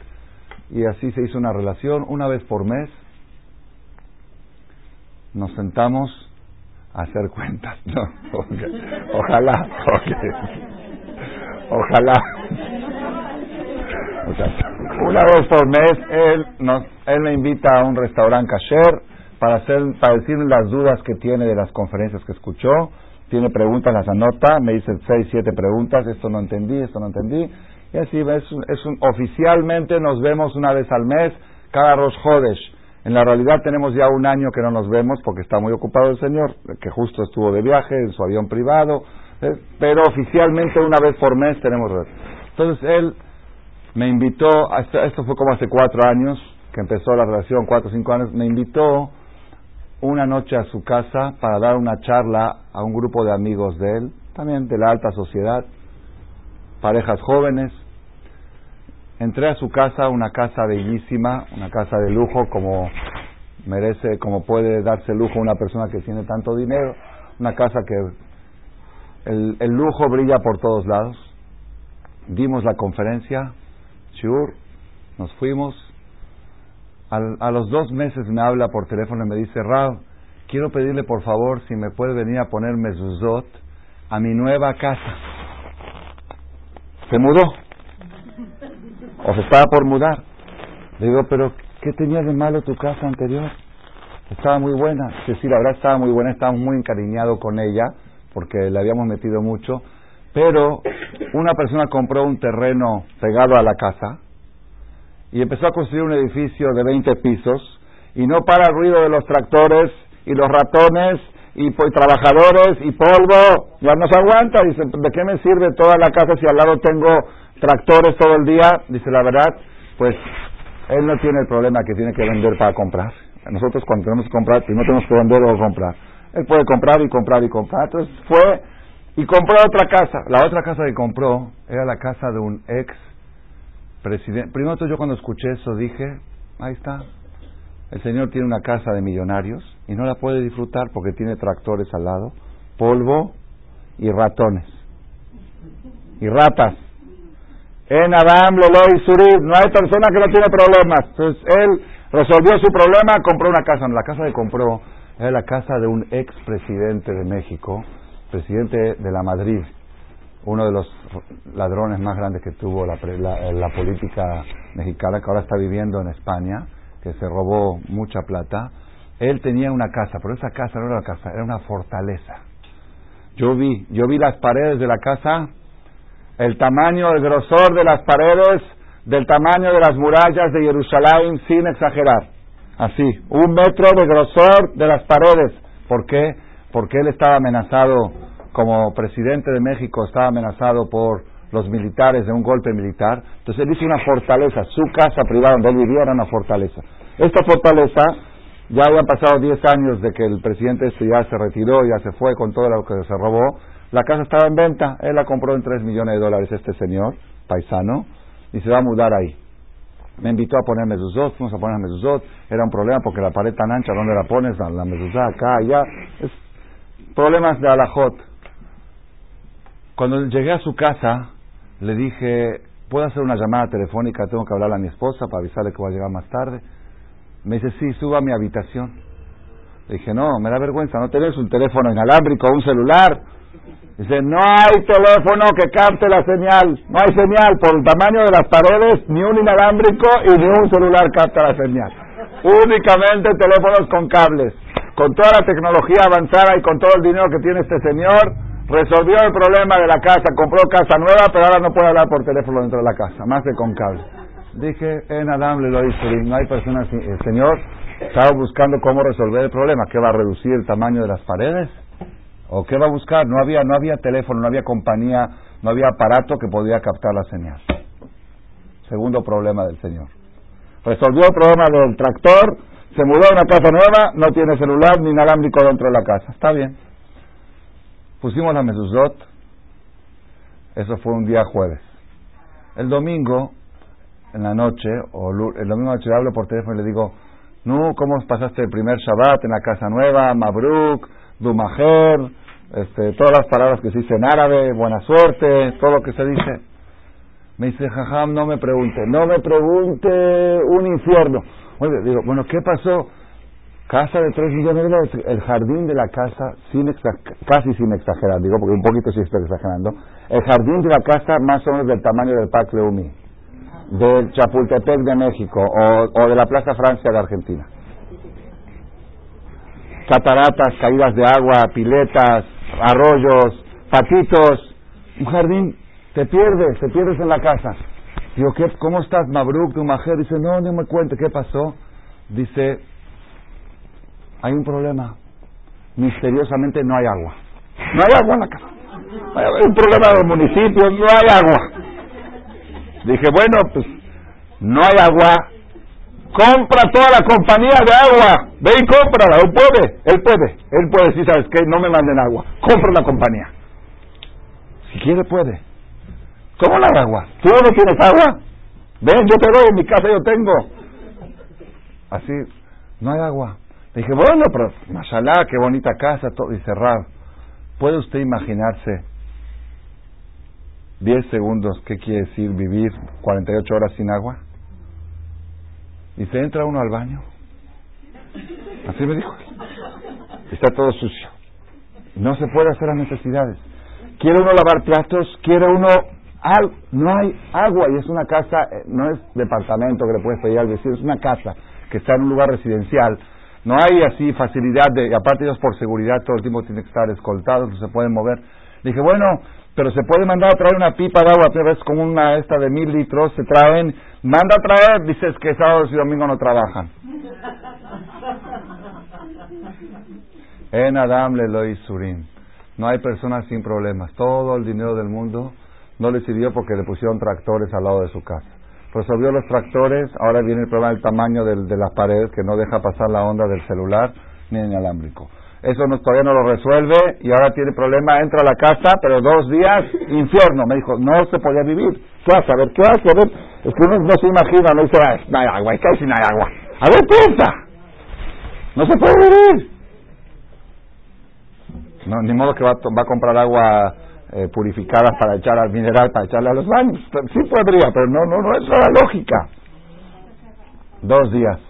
S1: y así se hizo una relación, una vez por mes nos sentamos a hacer cuentas. *laughs* Ojalá, ojalá. Una vez por mes él, nos, él me invita a un restaurante kasher, para, hacer, para decirle las dudas que tiene de las conferencias que escuchó. Tiene preguntas, las anota, me dice seis, siete preguntas, esto no entendí, esto no entendí. Y así es, es un, oficialmente nos vemos una vez al mes, cada Rosh Hodesh. En la realidad tenemos ya un año que no nos vemos porque está muy ocupado el señor, que justo estuvo de viaje en su avión privado, ¿eh? pero oficialmente una vez por mes tenemos. Entonces él me invitó, esto fue como hace cuatro años, que empezó la relación, cuatro o cinco años, me invitó una noche a su casa para dar una charla a un grupo de amigos de él, también de la alta sociedad, parejas jóvenes. Entré a su casa, una casa bellísima, una casa de lujo como merece, como puede darse lujo una persona que tiene tanto dinero, una casa que el, el lujo brilla por todos lados. Dimos la conferencia, Shur, nos fuimos, a los dos meses me habla por teléfono y me dice, Rab, quiero pedirle por favor si me puede venir a poner mezuzot a mi nueva casa. Se mudó. O se estaba por mudar. Le digo, pero ¿qué tenía de malo tu casa anterior? Estaba muy buena. Sí, sí, la verdad estaba muy buena. Estaba muy encariñado con ella porque le habíamos metido mucho. Pero una persona compró un terreno pegado a la casa y empezó a construir un edificio de 20 pisos y no para el ruido de los tractores y los ratones y, trabajadores y polvo, ya no se aguanta, dice, ¿de qué me sirve toda la casa si al lado tengo tractores todo el día? Dice, la verdad, pues él no tiene el problema que tiene que vender para comprar. Nosotros cuando tenemos que comprar, no tenemos que vender o comprar. Él puede comprar y comprar y comprar. Entonces fue y compró otra casa. La otra casa que compró era la casa de un ex presidente. Primero yo cuando escuché eso dije, ahí está. El señor tiene una casa de millonarios y no la puede disfrutar porque tiene tractores al lado, polvo y ratones. Y ratas. En Adam, Leloy, Surib, no hay persona que no tiene problemas. Entonces él resolvió su problema, compró una casa. La casa que compró era la casa de un ex presidente de México, presidente de la Madrid, uno de los ladrones más grandes que tuvo la, la, política mexicana, que ahora está viviendo en España, que se robó mucha plata. Él tenía una casa, pero esa casa no era una casa, era una fortaleza. Yo vi, yo vi las paredes de la casa, el tamaño, el grosor de las paredes, del tamaño de las murallas de Jerusalén, sin exagerar. Así, un metro de grosor de las paredes. ¿Por qué? Porque él estaba amenazado como presidente de México estaba amenazado por los militares de un golpe militar, entonces él hizo una fortaleza, su casa privada donde él vivía era una fortaleza. Esta fortaleza, ya habían pasado 10 años de que el presidente este ya se retiró, ya se fue con todo lo que se robó, la casa estaba en venta, él la compró en 3 millones de dólares este señor, paisano, y se va a mudar ahí. Me invitó a poner mezuzot, fuimos a poner mezuzot, era un problema porque la pared tan ancha, ¿dónde la pones? La, mezuzá, acá, allá, es problemas de alajot. Cuando llegué a su casa, le dije, ¿puedo hacer una llamada telefónica? Tengo que hablar a mi esposa para avisarle que voy a llegar más tarde. Me dice, sí, suba a mi habitación. Le dije, no, me da vergüenza, ¿no tenés un teléfono inalámbrico un celular? Dice, no hay teléfono que capte la señal, no hay señal, por el tamaño de las paredes, ni un inalámbrico y ni un celular capta la señal. Únicamente teléfonos con cables. Con toda la tecnología avanzada y con todo el dinero que tiene este señor, resolvió el problema de la casa, compró casa nueva, pero ahora no puede hablar por teléfono dentro de la casa, más de con cable. Dije, en Adam le lo no hay personas, el Señor estaba buscando cómo resolver el problema, ¿qué va a reducir el tamaño de las paredes? ¿O qué va a buscar? No había, no había teléfono, no había compañía, no había aparato que podía captar la señal. Segundo problema del Señor. Resolvió el problema del tractor, se mudó a una casa nueva, no tiene celular ni inalámbrico dentro de la casa. Está bien. Pusimos la mezuzot, eso fue un día jueves. El domingo, en la noche, o el domingo noche hablo por teléfono y le digo, no, ¿cómo pasaste el primer Shabbat en la casa nueva? Mabruk, Dumajer, este, todas las palabras que se dicen en árabe, buena suerte, todo lo que se dice. Me dice, jajam, no me pregunte, no me pregunte un infierno. Digo, bueno, ¿qué pasó? Casa de 3 millones de dólares, el jardín de la casa, sin casi sin exagerar, digo, porque un poquito sí estoy exagerando, el jardín de la casa más o menos del tamaño del Parque Leumi, del Chapultepec de México o, de la Plaza Francia de Argentina. Cataratas, caídas de agua, piletas, arroyos, patitos, un jardín, te pierdes, te pierdes en la casa. Digo, ¿qué, ¿cómo estás, Mabruk, tu mujer? Dice, no, no me cuente, ¿qué pasó? Dice, hay un problema. Misteriosamente no hay agua. No hay agua en la casa. Hay un problema del municipio, no hay agua. Dije, bueno, pues no hay agua. Compra toda la compañía de agua. Ve y cómprala. Él puede, él puede. Él puede decir, ¿sabes qué? No me manden agua. Compra la compañía. Si quiere, puede. ¿Cómo la agua? ¿Tú no tienes agua? Ven, yo te doy, en mi casa yo tengo. Así, no hay agua. Le dije, bueno, pero mashallah, qué bonita casa, todo y cerrar. ¿Puede usted imaginarse 10 segundos qué quiere decir vivir 48 horas sin agua? Y se entra uno al baño. Así me dijo. Está todo sucio. No se puede hacer las necesidades. Quiere uno lavar platos, quiere uno... No hay agua y es una casa, eh, no es departamento que le puedes pedir al vecino, es una casa que está en un lugar residencial no hay así facilidad de, aparte ellos por seguridad todo el tiempo tienen que estar escoltados, no se pueden mover. dije, bueno, pero se puede mandar a traer una pipa de agua, vez como una esta de mil litros, se traen, manda a traer, dices que sábados y domingo no trabajan. *laughs* En Adam le lo surim. No hay personas sin problemas. Todo el dinero del mundo no le sirvió porque le pusieron tractores al lado de su casa resolvió los tractores, ahora viene el problema del tamaño de las paredes que no deja pasar la onda del celular ni el inalámbrico. Eso no, todavía no lo resuelve y ahora tiene problema, entra a la casa, pero dos días, infierno. Me dijo, no se podía vivir. ¿Qué hace? A ver, ¿qué hace? A ver, es que uno no se imagina, no dice, ah, no hay agua, es que hay sin hay agua. A ver, piensa. No se puede vivir. No, ni modo que va, va a comprar agua eh, purificada para echar al mineral, para echarle a los baños. Sí podría, pero no, no, no es la lógica. Dos días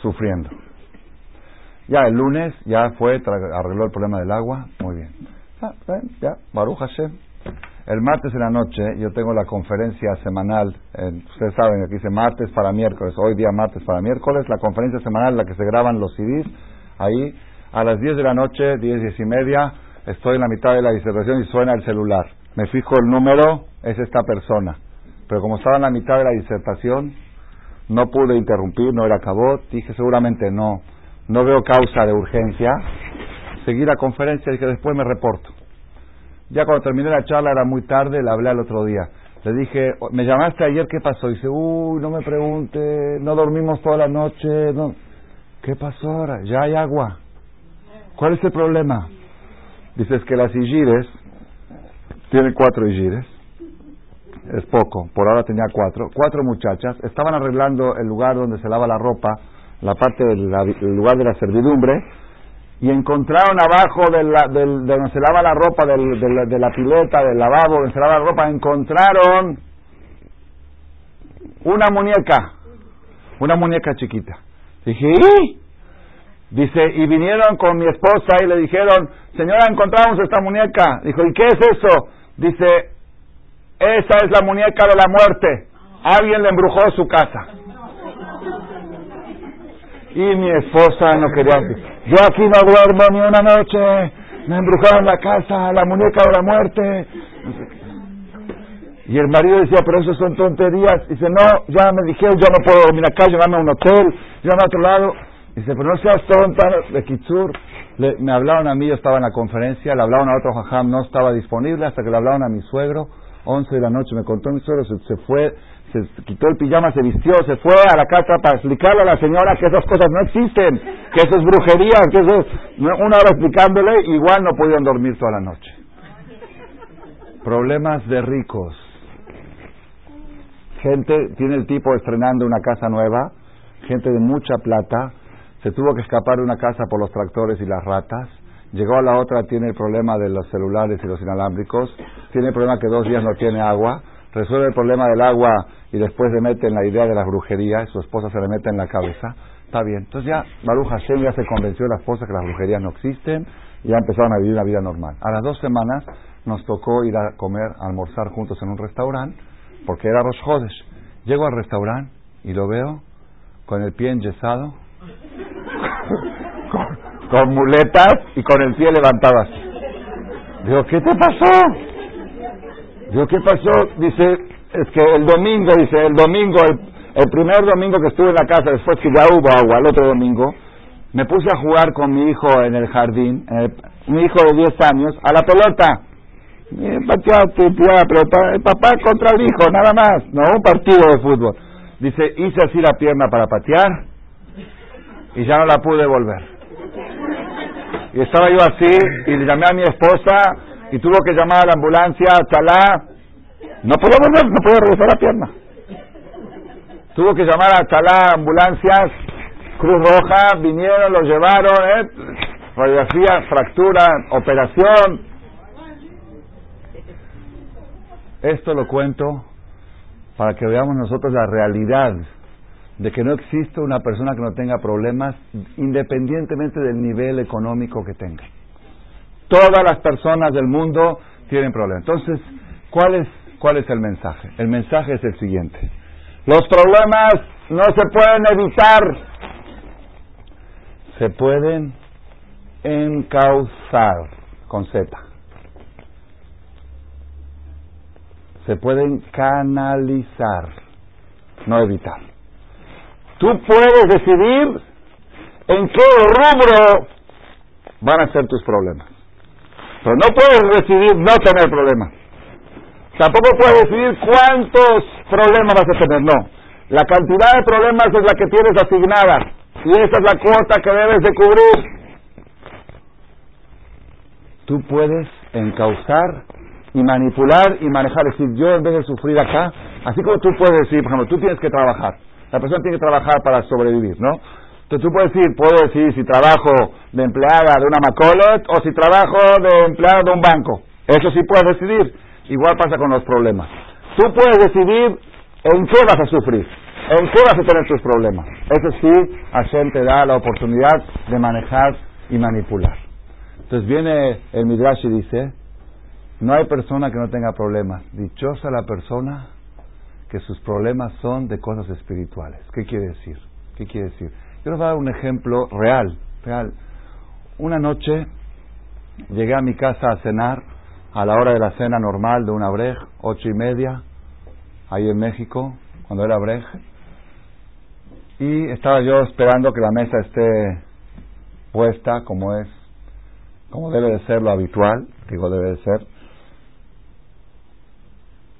S1: sufriendo. Ya el lunes ya fue, arregló el problema del agua, muy bien. Ya, ya, Baruch Hashem. El martes en la noche yo tengo la conferencia semanal, ustedes saben, aquí dice martes para miércoles, hoy día martes para miércoles, la conferencia semanal en la que se graban los CDs, ahí a las 10 de la noche, 10, 10 y media, estoy en la mitad de la disertación y suena el celular. Me fijo el número, es esta persona. Pero como estaba en la mitad de la disertación, no pude interrumpir, no era acabó, dije seguramente no, no veo causa de urgencia. Seguí la conferencia y que después me reporto. Ya cuando terminé la charla era muy tarde, le hablé al otro día. Le dije, me llamaste ayer, ¿qué pasó? Y dice, uy, no me pregunte, no dormimos toda la noche. No. ¿Qué pasó ahora? Ya hay agua. ¿Cuál es el problema? Dices que las Igires, tiene cuatro Igires, es poco, por ahora tenía cuatro, cuatro muchachas, estaban arreglando el lugar donde se lava la ropa, la parte del lugar de la servidumbre, y encontraron abajo de, la, de donde se lava la ropa, de, la, pileta, del lavabo, donde se lava la ropa, encontraron una muñeca, una muñeca chiquita. Dije. Dice, y vinieron con mi esposa y le dijeron, señora, encontramos esta muñeca. Dijo, ¿y qué es eso? Dice, esa es la muñeca de la muerte. Alguien le embrujó su casa. Y mi esposa no quería. Yo aquí no duermo ni una noche. Me embrujaron la casa, la muñeca de la muerte. Y el marido decía, pero eso son tonterías. Dice, no, ya me dijeron, yo no puedo dormir acá, llévame a un hotel, llévame a otro lado. Dice, pero no seas tonta, de Kitsur. me hablaron a mí, yo estaba en la conferencia, le hablaron a otro jajam, no estaba disponible hasta que le hablaron a mi suegro. 11 de la noche me contó mi suegro, se fue se quitó el pijama, se vistió, se fue a la casa para explicarle a la señora que esas cosas no existen, que eso es brujería, que eso es... Una hora explicándole, igual no podían dormir toda la noche. Problemas de ricos. Gente, tiene el tipo estrenando una casa nueva, gente de mucha plata, se tuvo que escapar de una casa por los tractores y las ratas, llegó a la otra, tiene el problema de los celulares y los inalámbricos, tiene el problema que dos días no tiene agua, resuelve el problema del agua y después le mete en la idea de la brujería, y su esposa se le mete en la cabeza, está bien. Entonces ya Baruch Hashem ya se convenció de la esposa que las brujerías no existen y ya empezaron a vivir una vida normal. A las dos semanas nos tocó ir a comer, a almorzar juntos en un restaurante, porque era Rosh Hodesh. Llego al restaurante y lo veo con el pie enyesado, con, muletas y con el pie levantado así. ¿qué te pasó? Digo, ¿qué pasó? Dice, es que el domingo, dice, el domingo, el, primer domingo que estuve en la casa, después que ya hubo agua, el otro domingo, me puse a jugar con mi hijo en el jardín, mi hijo de 10 años, a la pelota. pero el papá contra el hijo, nada más, no un partido de fútbol. Dice, hice así la pierna para patear y ya no la pude volver. Y estaba yo así y le llamé a mi esposa y tuvo que llamar a la ambulancia, Chalá, no podía volver, no podía regresar la pierna. Tuvo que llamar a Chalá, ambulancias, Cruz Roja, vinieron, lo llevaron, ¿eh? radiografía, fractura, operación. Esto lo cuento para que veamos nosotros la realidad de que no existe una persona que no tenga problemas independientemente del nivel económico que tenga. Todas las personas del mundo tienen problemas. Entonces, ¿cuál es, ¿cuál es el mensaje? El mensaje es el siguiente. Los problemas no se pueden evitar, se pueden encauzar con Z. Se pueden canalizar, no evitar. Tú puedes decidir en qué rubro van a ser tus problemas. Pero no puedes decidir no tener problemas. Tampoco puedes decidir cuántos problemas vas a tener, no. La cantidad de problemas es la que tienes asignada y esa es la cuota que debes de cubrir. Tú puedes encauzar y manipular y manejar. Es decir, yo en vez de sufrir acá, así como tú puedes decir, por ejemplo, tú tienes que trabajar. La persona tiene que trabajar para sobrevivir, ¿no? Entonces tú puedes decir, puedo decidir si trabajo de empleada de una Macolet o si trabajo de empleada de un banco. Eso sí puedes decidir. Igual pasa con los problemas. Tú puedes decidir en qué vas a sufrir, en qué vas a tener tus problemas. Eso sí, Hashem te da la oportunidad de manejar y manipular. Entonces viene el Midrash y dice, no hay persona que no tenga problemas. Dichosa la persona que sus problemas son de cosas espirituales. ¿Qué quiere decir? ¿Qué quiere decir? Yo les voy a dar un ejemplo real, real. Una noche llegué a mi casa a cenar a la hora de la cena normal de una brej, ocho y media, ahí en México, cuando era brej, y estaba yo esperando que la mesa esté puesta como es, como debe de ser lo habitual, digo debe de ser,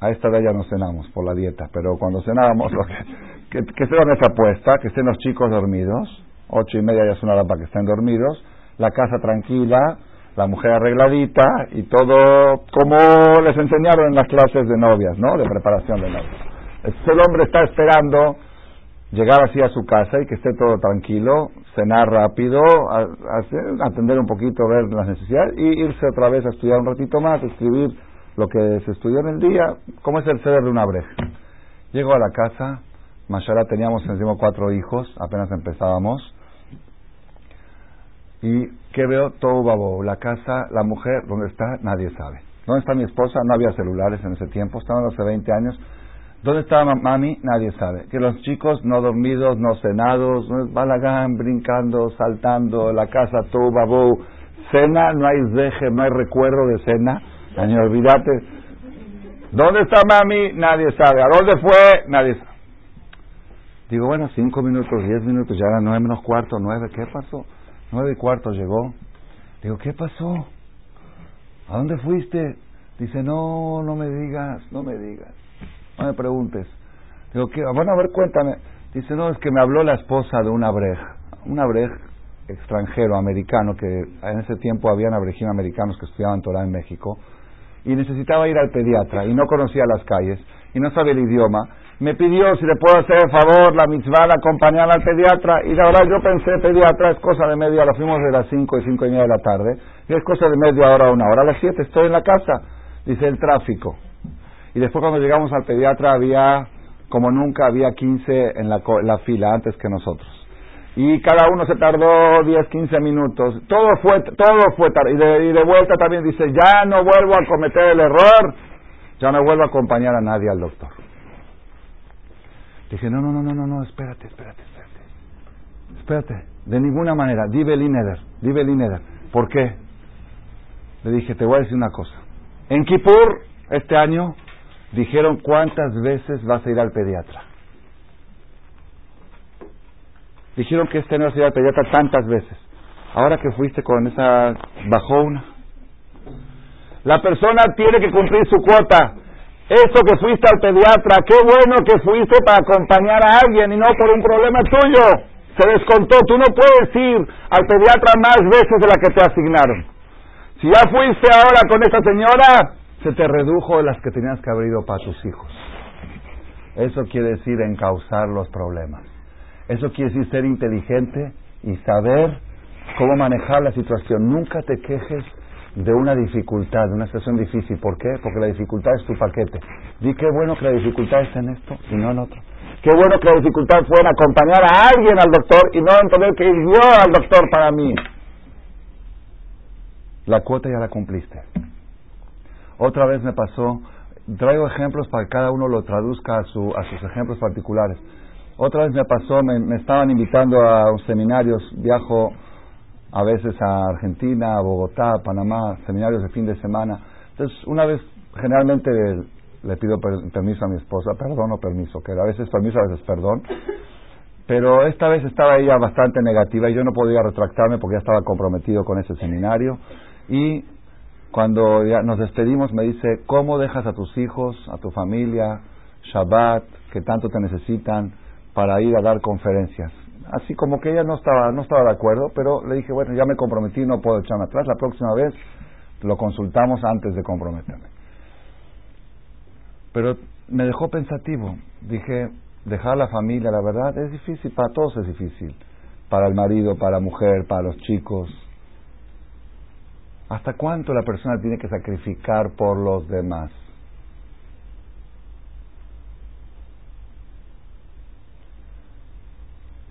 S1: a esta vez ya no cenamos por la dieta, pero cuando cenábamos, *laughs* que, que, esté la mesa puesta, que estén los chicos dormidos, ocho y media ya es una hora para que estén dormidos, la casa tranquila, la mujer arregladita y todo como les enseñaron en las clases de novias, ¿no? De preparación de novias. el hombre está esperando llegar así a su casa y que esté todo tranquilo, cenar rápido, atender un poquito, ver las necesidades y irse otra vez a estudiar un ratito más, escribir lo que se estudió en el día, como es el ceder de una breja. Llego a la casa, Mashallah teníamos encima cuatro hijos, apenas empezábamos, y ¿qué veo? Todo babo, la casa, la mujer, ¿dónde está? Nadie sabe. ¿Dónde está mi esposa? No había celulares en ese tiempo, estaban hace 20 años. ¿Dónde estaba mami? Nadie sabe. Que los chicos no dormidos, no cenados, balagán, brincando, saltando, la casa todo babo, cena, no hay deje, no hay recuerdo de cena Señor, olvídate. ¿Dónde está mami? Nadie sabe. ¿A dónde fue? Nadie sabe. Digo, bueno, cinco minutos, diez minutos, ya eran nueve menos cuarto, nueve. ¿Qué pasó? Nueve y cuarto llegó. Digo, ¿qué pasó? ¿A dónde fuiste? Dice, no, no me digas, no me digas. No me preguntes. Digo, ¿qué? Bueno, a ver, cuéntame. Dice, no, es que me habló la esposa de una brej. Una brej extranjero, americano, que en ese tiempo habían abrejim americanos que estudiaban Torah en México y necesitaba ir al pediatra y no conocía las calles y no sabía el idioma, me pidió si le puedo hacer el favor, la mitzvah, acompañar al pediatra y la verdad yo pensé, pediatra es cosa de media hora, fuimos de las cinco y cinco y media de la tarde y es cosa de media hora a una hora, a las siete estoy en la casa, dice el tráfico. Y después cuando llegamos al pediatra había, como nunca, había 15 en la, en la fila antes que nosotros y cada uno se tardó 10, 15 minutos. Todo fue, todo fue tarde. Y de, y de vuelta también dice, ya no vuelvo a cometer el error, ya no vuelvo a acompañar a nadie al doctor. Dije, no, no, no, no, no, no, espérate, espérate, espérate. Espérate, de ninguna manera, dive Lineder, dive Lineder. ¿Por qué? Le dije, te voy a decir una cosa. En Kippur, este año, dijeron cuántas veces vas a ir al pediatra. Dijeron que este no se iba a pediatra tantas veces. Ahora que fuiste con esa bajó una. La persona tiene que cumplir su cuota. Eso que fuiste al pediatra, qué bueno que fuiste para acompañar a alguien y no por un problema tuyo. Se descontó. Tú no puedes ir al pediatra más veces de la que te asignaron. Si ya fuiste ahora con esta señora, se te redujo las que tenías que haber ido para tus hijos. Eso quiere decir encauzar los problemas. Eso quiere decir ser inteligente y saber cómo manejar la situación. Nunca te quejes de una dificultad, de una situación difícil. ¿Por qué? Porque la dificultad es tu paquete. Di qué bueno que la dificultad está en esto y no en otro. Qué bueno que la dificultad fue en acompañar a alguien al doctor y no en tener que yo al doctor para mí. La cuota ya la cumpliste. Otra vez me pasó, traigo ejemplos para que cada uno lo traduzca a, su, a sus ejemplos particulares. Otra vez me pasó, me, estaban invitando a seminarios, viajo a veces a Argentina, a Bogotá, a Panamá, seminarios de fin de semana. Entonces, una vez, generalmente le pido permiso a mi esposa, perdón o permiso, que a veces permiso, a veces perdón. Pero esta vez estaba ella bastante negativa y yo no podía retractarme porque ya estaba comprometido con ese seminario. Y cuando ya nos despedimos me dice, ¿cómo dejas a tus hijos, a tu familia, Shabbat, que tanto te necesitan? Para ir a dar conferencias. Así como que ella no estaba, no estaba de acuerdo, pero le dije, bueno, ya me comprometí, no puedo echarme atrás, la próxima vez lo consultamos antes de comprometerme. Pero me dejó pensativo, dije, dejar la familia, la verdad, es difícil, para todos es difícil. para el marido, para la mujer, para los chicos. ¿Hasta cuánto la persona tiene que sacrificar por los demás?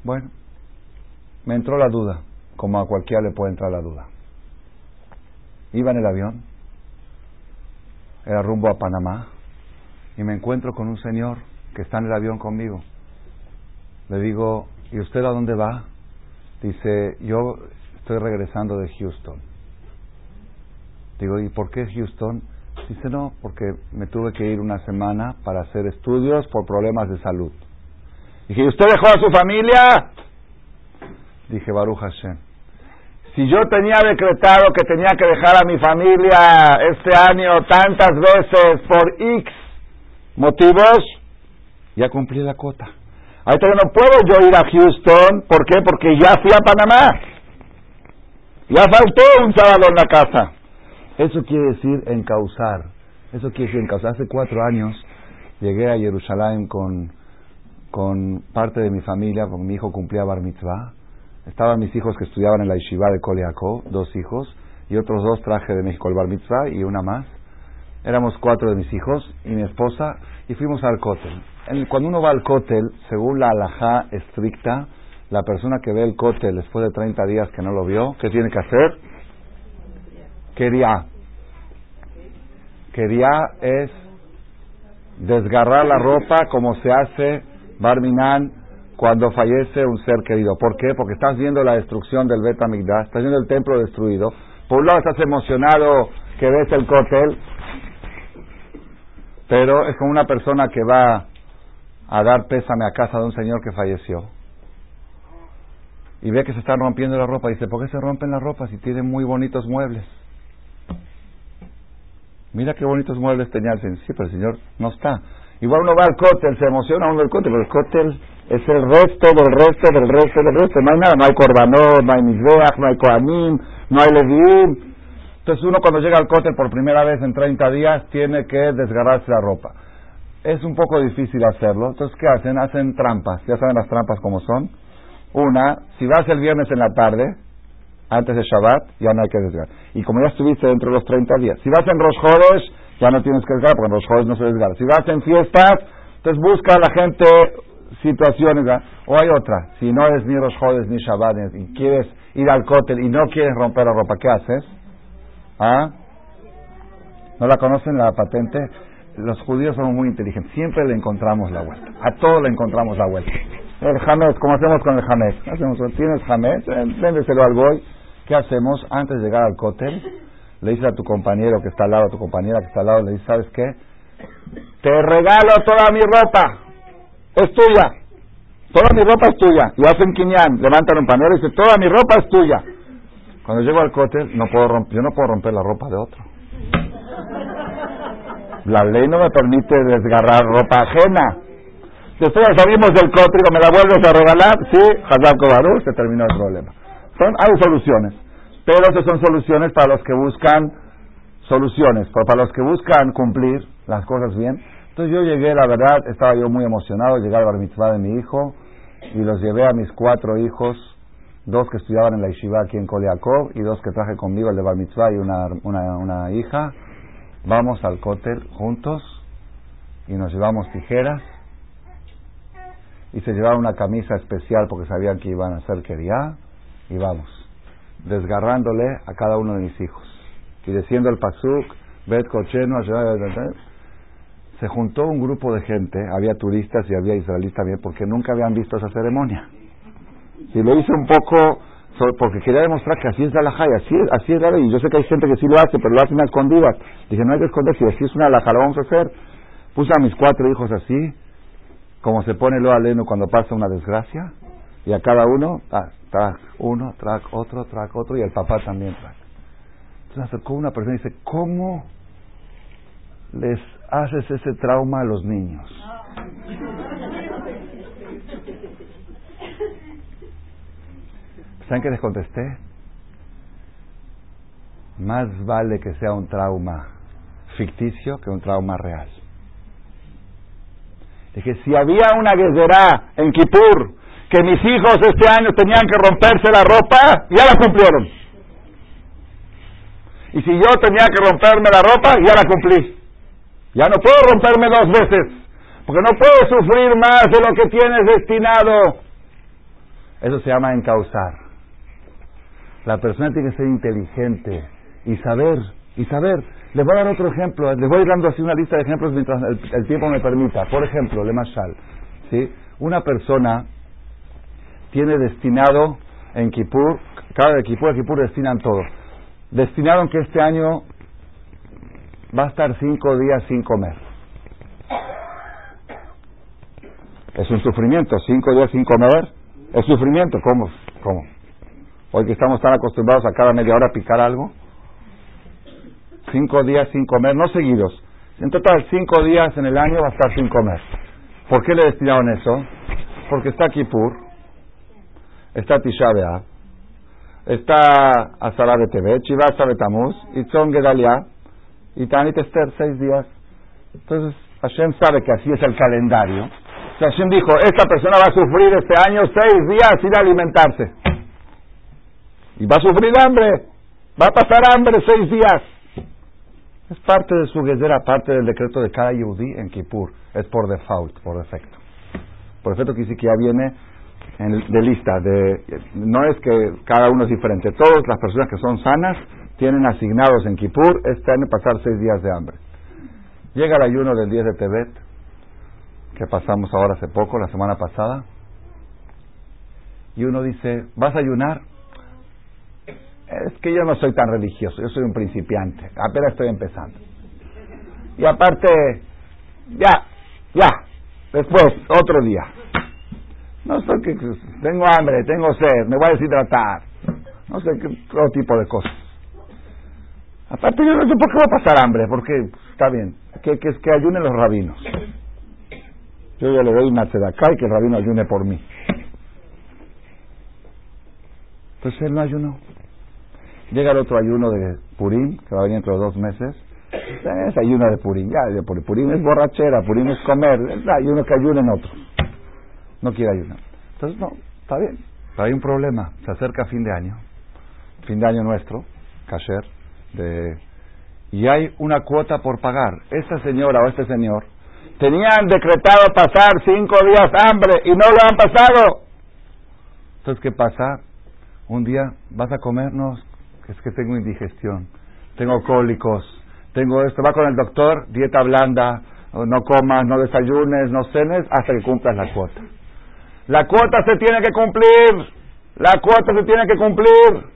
S1: Bueno, me entró la duda, como a cualquiera le puede entrar la duda. Iba en el avión, era rumbo a Panamá, y me encuentro con un señor que está en el avión conmigo. Le digo, ¿y usted a dónde va? Dice, yo estoy regresando de Houston. Digo, ¿y por qué Houston? Dice, no, porque me tuve que ir una semana para hacer estudios por problemas de salud. Dije, ¿y usted dejó a su familia? Dije, Baruch Hashem. Si yo tenía decretado que tenía que dejar a mi familia este año tantas veces por X motivos, ya cumplí la cuota. Ahorita no puedo yo ir a Houston, ¿por qué? Porque ya fui a Panamá. Ya faltó un sábado en la casa. Eso quiere decir encauzar. Eso quiere decir encauzar. Hace cuatro años llegué a Jerusalén con, con parte de mi familia, porque mi hijo cumplía bar mitzvah. Estaban mis hijos que estudiaban en la yeshiva de Koliakó, dos hijos, y otros dos traje de México el bar mitzvah y una más. Éramos cuatro de mis hijos y mi esposa y fuimos al cótel. Cuando uno va al cótel, según la alajá estricta, la persona que ve el cótel después de 30 días que no lo vio, ¿qué tiene que hacer? Quería. Quería es desgarrar la ropa como se hace Barminan cuando fallece un ser querido. ¿Por qué? Porque estás viendo la destrucción del Bet estás viendo el templo destruido. Por un lado estás emocionado que ves el cótel, pero es como una persona que va a dar pésame a casa de un señor que falleció y ve que se están rompiendo la ropa. Dice, ¿por qué se rompen las ropas si tienen muy bonitos muebles? Mira qué bonitos muebles tenía. Sí, pero el señor no está. Igual uno va al cóctel, se emociona uno del cóctel, pero el cóctel es el resto del resto del resto del resto. No hay nada, no hay corbanot, no hay misbeach, no hay koanim, no hay leviim. Entonces uno cuando llega al cóctel por primera vez en 30 días tiene que desgarrarse la ropa. Es un poco difícil hacerlo. Entonces, ¿qué hacen? Hacen trampas. Ya saben las trampas como son. Una, si vas el viernes en la tarde, antes de Shabbat, ya no hay que desgarrar. Y como ya estuviste dentro de los 30 días. Si vas en Rosh ya no tienes que desgarrar, porque en Rosh no se desgarra. Si vas en fiestas, entonces busca a la gente situaciones. O hay otra, si no es ni Rosh ni Shabbat, y quieres ir al cóctel y no quieres romper la ropa, ¿qué haces? ¿Ah? ¿No la conocen la patente? Los judíos somos muy inteligentes, siempre le encontramos la vuelta. A todo le encontramos la vuelta. El jamés, como hacemos con el jamés. Hacemos, tienes jamés, véndeselo al boy. ¿Qué hacemos? Antes de llegar al cótel, le dices a tu compañero que está al lado, a tu compañera que está al lado, le dices, ¿sabes qué? Te regalo toda mi ropa. Es tuya. Toda mi ropa es tuya. Y hacen quiñán, levantan un panero y dice, toda mi ropa es tuya. Cuando llego al cóctel, no puedo romper, yo no puedo romper la ropa de otro. La ley no me permite desgarrar ropa ajena. Después salimos del cóctel, me la vuelves a regalar, sí, Hazab Kobarú, se terminó el problema. Son, hay soluciones, pero esas son soluciones para los que buscan soluciones, para los que buscan cumplir las cosas bien. Entonces yo llegué, la verdad, estaba yo muy emocionado, llegué al bar mitzvah de mi hijo y los llevé a mis cuatro hijos dos que estudiaban en la yeshiva aquí en Koliakov y dos que traje conmigo, el de Bar Mitzvah y una, una, una hija. Vamos al cótel juntos y nos llevamos tijeras y se llevaron una camisa especial porque sabían que iban a hacer quería y vamos, desgarrándole a cada uno de mis hijos y diciendo el pasuk, bet cocheno, se juntó un grupo de gente, había turistas y había israelíes también porque nunca habían visto esa ceremonia. Y lo hice un poco porque quería demostrar que así es la laja y así es, así es la ley. Y yo sé que hay gente que sí lo hace, pero lo hacen a escondidas. Dije, no hay que esconder, si así es una laja, lo vamos a hacer. Puse a mis cuatro hijos así, como se pone lo aleno cuando pasa una desgracia, y a cada uno, ah, track uno, track otro, track otro, y el papá también track. Entonces acercó una persona y dice, ¿cómo les haces ese trauma a los niños? ¿Saben qué les contesté? Más vale que sea un trauma ficticio que un trauma real. Dije, si había una guerrera en Kippur que mis hijos este año tenían que romperse la ropa, ya la cumplieron. Y si yo tenía que romperme la ropa, ya la cumplí. Ya no puedo romperme dos veces, porque no puedo sufrir más de lo que tienes destinado. Eso se llama encauzar. La persona tiene que ser inteligente y saber, y saber. Les voy a dar otro ejemplo, les voy dando así una lista de ejemplos mientras el, tiempo me permita. Por ejemplo, Le Mashal, ¿sí? Una persona tiene destinado en Kippur, cada de Kippur Kippur destinan todo destinaron que este año va a estar cinco días sin comer. Es un sufrimiento, cinco días sin comer, es sufrimiento, ¿cómo? ¿Cómo? Hoy que estamos tan acostumbrados a cada media hora picar algo, cinco días sin comer, no seguidos, en total cinco días en el año va a estar sin comer. ¿Por qué le destinaron eso? Porque está Kippur, está Tisha está Azara de Tebet, Shivasa Betamuz, Itzon Gedalia y Tanit Esther, seis días. Entonces, Hashem sabe que así es el calendario. Hashem dijo, esta persona va a sufrir este año seis días sin alimentarse. Y va a sufrir hambre. Va a pasar hambre seis días. Es parte de su guerrera, parte del decreto de cada Yehudi en Kippur. Es por default, por defecto. Por defecto que dice que ya viene de lista. De, no es que cada uno es diferente. Todas las personas que son sanas tienen asignados en Kippur este año pasar seis días de hambre. Llega el ayuno del 10 de Tebet, que pasamos ahora hace poco, la semana pasada, y uno dice, ¿vas a ayunar? Es que yo no soy tan religioso, yo soy un principiante, apenas estoy empezando. Y aparte, ya, ya, después, otro día. No sé qué, tengo hambre, tengo sed, me voy a deshidratar. No sé qué todo tipo de cosas. Aparte yo no sé por qué voy a pasar hambre, porque está bien, que, que, que ayunen los rabinos. Yo ya le doy una acá y que el rabino ayune por mí. Entonces él no ayunó. Llega el otro ayuno de Purim, que va a venir dentro de dos meses. Es ayuno de Purim. Ya, de Purim es borrachera, Purim es comer. Es ayuno que ayunen otros no quiere ayunar. Entonces, no, está bien. hay un problema. Se acerca fin de año, fin de año nuestro, kasher, de, y hay una cuota por pagar. Esta señora o este señor tenían decretado pasar cinco días hambre y no lo han pasado. Entonces, ¿qué pasa? Un día vas a comernos, es que tengo indigestión, tengo cólicos, tengo esto, va con el doctor, dieta blanda, no comas, no desayunes, no cenes hasta que cumplas la cuota. La cuota se tiene que cumplir. La cuota se tiene que cumplir.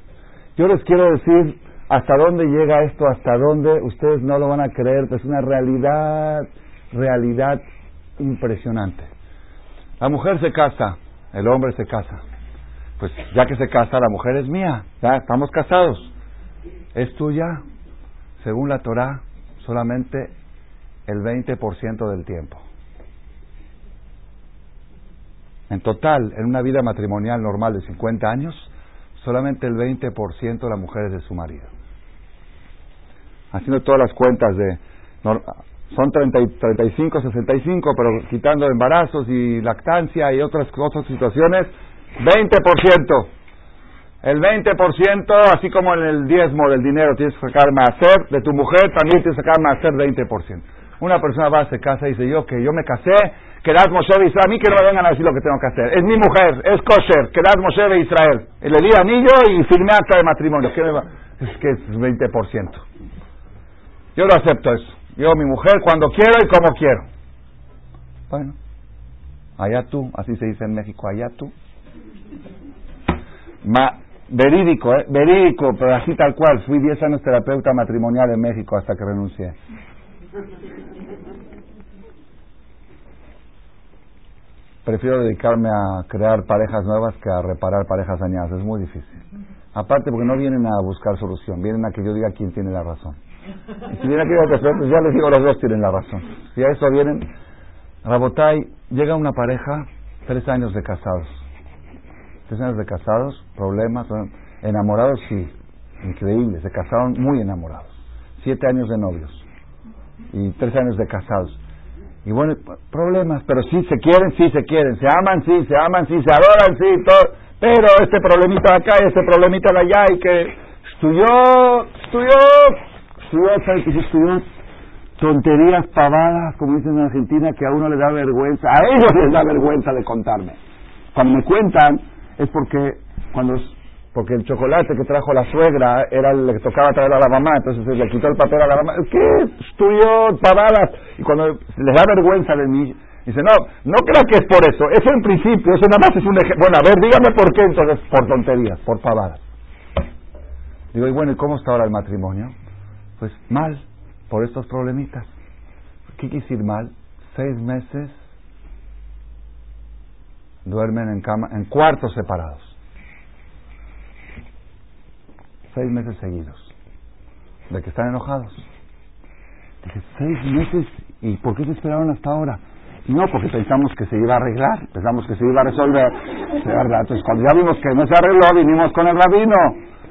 S1: Yo les quiero decir hasta dónde llega esto, hasta dónde ustedes no lo van a creer, es una realidad, realidad impresionante. La mujer se casa, el hombre se casa. Pues ya que se casa, la mujer es mía, ya estamos casados. Es tuya, según la Torah, solamente el 20% del tiempo. En total, en una vida matrimonial normal de 50 años, solamente el 20% de la mujer es de su marido. Haciendo todas las cuentas de... Son 30, 35, 65, pero quitando embarazos y lactancia y otras, otras situaciones, 20%. El 20%, así como en el diezmo del dinero tienes que sacar hacer de tu mujer también tienes que sacar hacer 20%. Una persona va, se casa y dice, yo que yo me casé Quedad Moshe de Israel. A mí que no me vengan a decir lo que tengo que hacer. Es mi mujer, es kosher. Quedad Moshe de Israel. Le di anillo y firmé acta de matrimonio. ¿Qué me va? Es que es 20%. Yo lo acepto eso. Yo, mi mujer, cuando quiero y como quiero. Bueno, allá tú, así se dice en México, allá tú. Ma, verídico, ¿eh? verídico, pero así tal cual. Fui 10 años terapeuta matrimonial en México hasta que renuncié. Prefiero dedicarme a crear parejas nuevas que a reparar parejas dañadas. Es muy difícil. Aparte porque no vienen a buscar solución, vienen a que yo diga quién tiene la razón. Y si vienen a que yo ya les digo los dos tienen la razón. Si a eso vienen, Rabotay, llega una pareja, tres años de casados. Tres años de casados, problemas, enamorados sí, increíble, se casaron muy enamorados. Siete años de novios y tres años de casados. Y bueno, problemas, pero sí se quieren, sí se quieren, se aman, sí, se aman, sí, se adoran, sí, todo. Pero este problemita acá y este problemita allá y que estudió, estudió, estudió, ¿sabe qué estudió? Tonterías pavadas, como dicen en Argentina, que a uno le da vergüenza, a ellos les da vergüenza de contarme. Cuando me cuentan es porque cuando porque el chocolate que trajo la suegra era el que tocaba traer a la mamá, entonces se le quitó el papel a la mamá. ¿Qué? Estudió pavadas. Y cuando les da vergüenza de mí, dice, no, no creo que es por eso. Eso en principio, eso nada más es un ejemplo. Bueno, a ver, dígame por qué entonces, por tonterías, por pavadas. Digo, y bueno, ¿y cómo está ahora el matrimonio? Pues mal, por estos problemitas. ¿Qué quiere decir mal? Seis meses duermen en cama, en cuartos separados seis meses seguidos. De que están enojados. Dije, seis meses, ¿y por qué se esperaron hasta ahora? No, porque pensamos que se iba a arreglar, pensamos que se iba a resolver. Entonces, cuando ya vimos que no se arregló, vinimos con el rabino.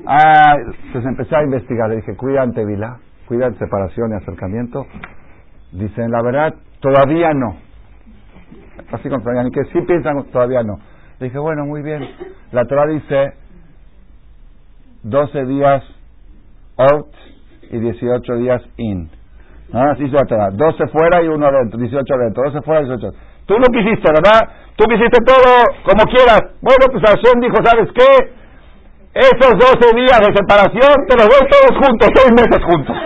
S1: Ah, entonces empecé a investigar. Le dije, cuida ante Vila, cuida separación y acercamiento. Dicen, la verdad, todavía no. Así como ni que sí piensan, todavía no. Le dije, bueno, muy bien. La Torah dice, 12 días out y 18 días in. ¿No? Así se va a 12 fuera y uno adentro, 18 adentro, 12 fuera y 18 Tú lo quisiste, ¿verdad? Tú quisiste todo como quieras. Bueno, pues Hashem dijo, ¿sabes qué? Esos 12 días de separación te los doy todos juntos, seis meses juntos.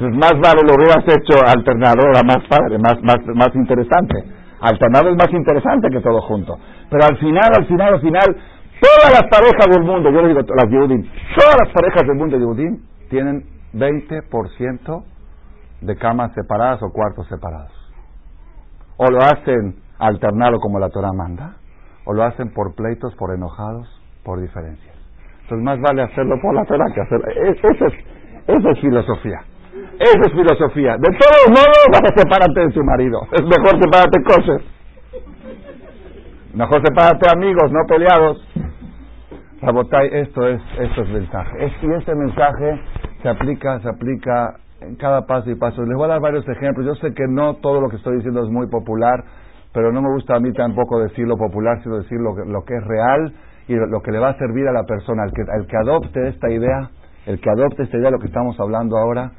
S1: Pues más vale lo hubieras hecho alternado, era más padre, más, más, más interesante. Alternado es más interesante que todo junto. Pero al final, al final, al final, Todas las parejas del mundo, yo le digo las Yehudim, todas las parejas del mundo de Yehudim tienen 20% de camas separadas o cuartos separados. O lo hacen alternado como la Torah manda, o lo hacen por pleitos, por enojados, por diferencias. Entonces más vale hacerlo por la Torah que hacerlo. Esa es, eso es filosofía. Esa es filosofía. De todos modos vas a separarte de tu marido. *laughs* Es mejor separarte cosas. Mejor sepárate amigos, no peleados. Rabotay, esto es, esto es mensaje. y este mensaje se aplica, se aplica en cada paso y paso. Les voy a dar varios ejemplos. Yo sé que no todo lo que estoy diciendo es muy popular, pero no me gusta a mí tampoco decirlo popular, sino decir lo que, lo que es real y lo que le va a servir a la persona. El que, el que adopte esta idea, el que adopte esta idea de lo que estamos hablando ahora,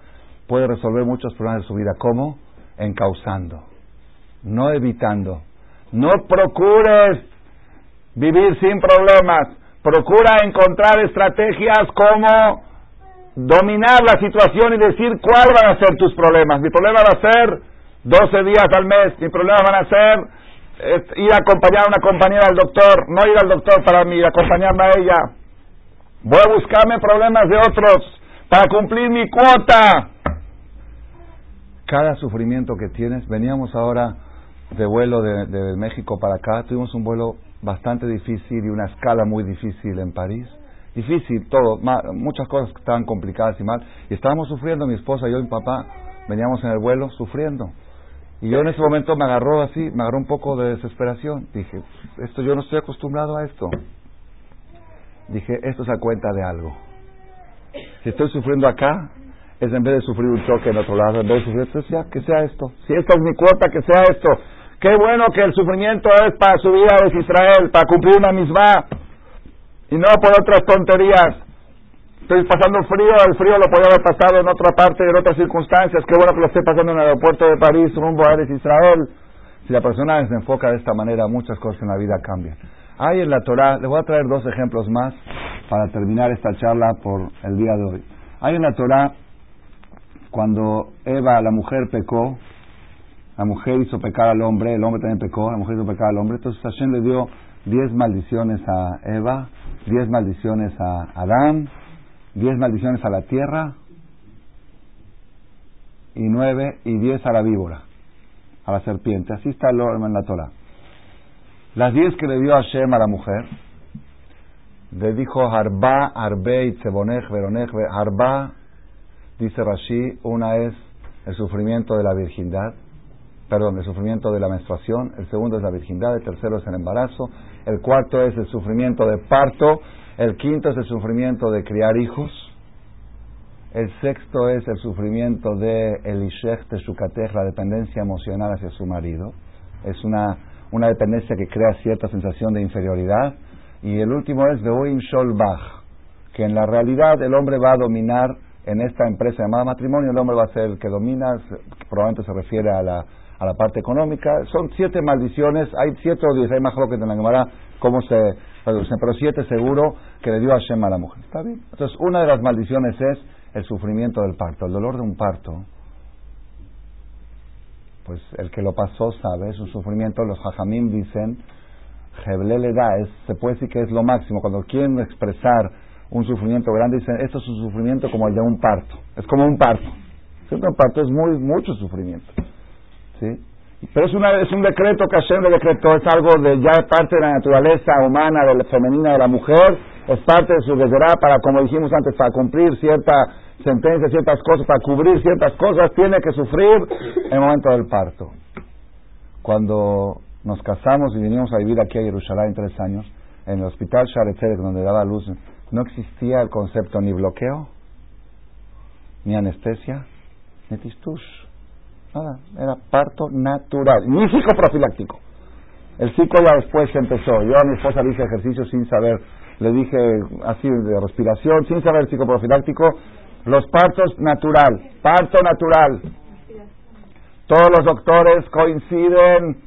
S1: puede resolver muchos problemas de su vida. ¿Cómo? Encauzando, no evitando. No procures vivir sin problemas procura encontrar estrategias como dominar la situación y decir cuál van a ser tus problemas. Mi problema va a ser 12 días al mes, mi problema van a ser ir a acompañar a una compañera al doctor, no ir al doctor para mí, acompañarme a ella. Voy a buscarme problemas de otros para cumplir mi cuota. Cada sufrimiento que tienes, veníamos ahora de vuelo de México para acá, tuvimos un vuelo bastante difícil y una escala muy difícil en París. Difícil, todo, muchas cosas estaban complicadas y mal. Y estábamos sufriendo, mi esposa, yo y mi papá, veníamos en el vuelo sufriendo. Y yo en ese momento me agarró así, me agarró un poco de desesperación. Dije, esto yo no estoy acostumbrado a esto. Dije, esto se cuenta de algo. Si estoy sufriendo acá, es en vez de sufrir un choque en otro lado, en vez de sufrir esto, sea, que sea esto. Si esta es mi cuota, que sea esto. Qué bueno que el sufrimiento es para subir a Israel, para cumplir una misma y no por otras tonterías. Estoy pasando frío, el frío lo podía haber pasado en otra parte, en otras circunstancias. Qué bueno que lo esté pasando en el aeropuerto de París, rumbo a Israel. Si la persona se enfoca de esta manera, muchas cosas en la vida cambian. Hay en la Torah, les voy a traer dos ejemplos más para terminar esta charla por el día de hoy. Hay en la Torah, cuando Eva, la mujer, pecó, la mujer hizo pecar al hombre, el hombre también pecó, la mujer hizo pecar al hombre. Entonces Hashem le dio diez maldiciones a Eva, diez maldiciones a Adán, diez maldiciones a la tierra y nueve y diez a la víbora, a la serpiente. Así está el en la Torah. Las diez que le dio Hashem a la mujer, le dijo Harba, Arbe, Itzebonej, Veronej, Harba, dice Rashi, una es el sufrimiento de la virgindad, perdón, el sufrimiento de la menstruación, el segundo es la virgindad, el tercero es el embarazo, el cuarto es el sufrimiento de parto, el quinto es el sufrimiento de criar hijos, El sexto es el sufrimiento de Elishech Teshukatech, la dependencia emocional hacia su marido. Es una, una dependencia que crea cierta sensación de inferioridad. Y el último es Beuim Sholbach, que en la realidad el hombre va a dominar en esta empresa llamada matrimonio, el hombre va a ser el que domina, probablemente se refiere a la, a la parte económica. Son siete maldiciones, hay siete o diez, hay más que en la Gemara cómo se reducen, pero siete seguro que le dio a Shema a la mujer. ¿Está bien? Entonces, una de las maldiciones es el sufrimiento del parto, el dolor de un parto. Pues el que lo pasó sabe, es un sufrimiento. Los hajamim dicen, le da, es, se puede decir que es lo máximo. Cuando quieren expresar un sufrimiento grande, dicen, esto es un sufrimiento como el de un parto. Es como un parto. Un parto es muy, mucho sufrimiento. ¿Sí? Pero es, una, es un decreto que Hashem decretó, es algo de ya parte de la naturaleza humana, de la femenina de la mujer, es parte de su deseo para, como dijimos antes, para cumplir cierta sentencia, ciertas cosas, para cubrir ciertas cosas, tiene que sufrir en el momento del parto. Cuando nos casamos y vinimos a vivir aquí a Jerusalén tres años, en el hospital Sharetzedek, donde daba luz, no existía el concepto ni bloqueo, ni anestesia, ni tistush. Nada, era parto natural, ni psicoprofiláctico. El psico ya después empezó. Yo a mi esposa le hice ejercicio sin saber, le dije así de respiración, sin saber psicoprofiláctico. Los partos natural, parto natural. Todos los doctores coinciden,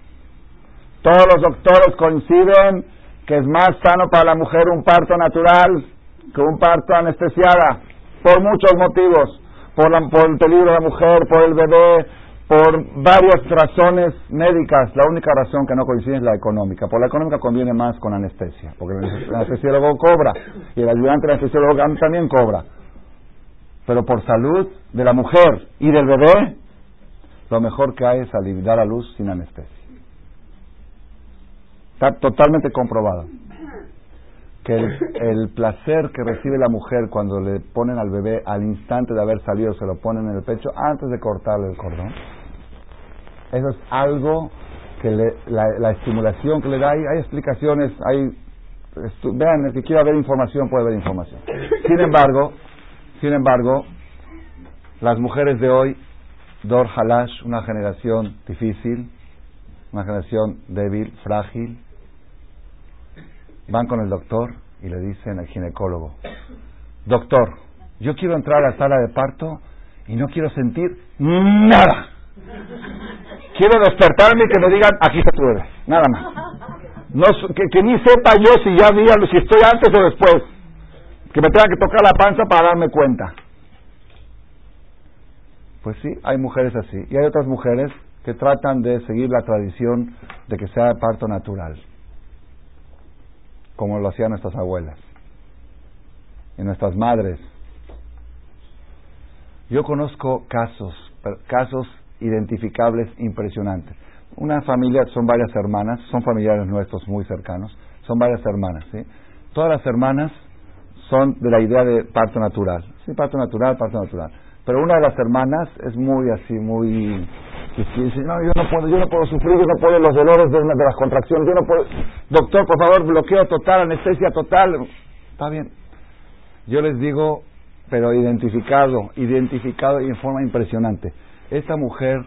S1: todos los doctores coinciden que es más sano para la mujer un parto natural que un parto anestesiada, por muchos motivos, por, por el peligro de la mujer, por el bebé, por varias razones médicas. La única razón que no coincide es la económica. Por la económica conviene más con anestesia, porque el anestesiólogo cobra y el ayudante del anestesiólogo también cobra. Pero por salud de la mujer y del bebé, lo mejor que hay es aliviar a luz sin anestesia. Está totalmente comprobado que el, placer que recibe la mujer cuando le ponen al bebé al instante de haber salido, se lo ponen en el pecho antes de cortarle el cordón, eso es algo que la, estimulación que le da, hay, hay explicaciones, hay, vean, el que quiera ver información puede ver información. Sin embargo, sin embargo, las mujeres de hoy, Dor Halash, una generación difícil, una generación débil, frágil, van con el doctor y le dicen al ginecólogo, doctor, yo quiero entrar a la sala de parto y no quiero sentir nada. Quiero despertarme y que me digan, aquí está tu nada más. Que, ni sepa yo si ya vi, si estoy antes o después. Que me tenga que tocar la panza para darme cuenta. Pues sí, hay mujeres así. Y hay otras mujeres que tratan de seguir la tradición de que sea parto natural como lo hacían nuestras abuelas y nuestras madres. Yo conozco casos, casos identificables impresionantes. Una familia, son varias hermanas, son familiares nuestros muy cercanos, son varias hermanas, ¿sí? Todas las hermanas son de la idea de parto natural, sí, parto natural, parto natural. Pero una de las hermanas es muy así, muy dice, no, yo no puedo, yo no puedo sufrir, yo no puedo los dolores de, de las contracciones, yo no puedo, doctor, por favor, bloqueo total, anestesia total. Está bien. Yo les digo, pero identificado, identificado y en forma impresionante. Esta mujer,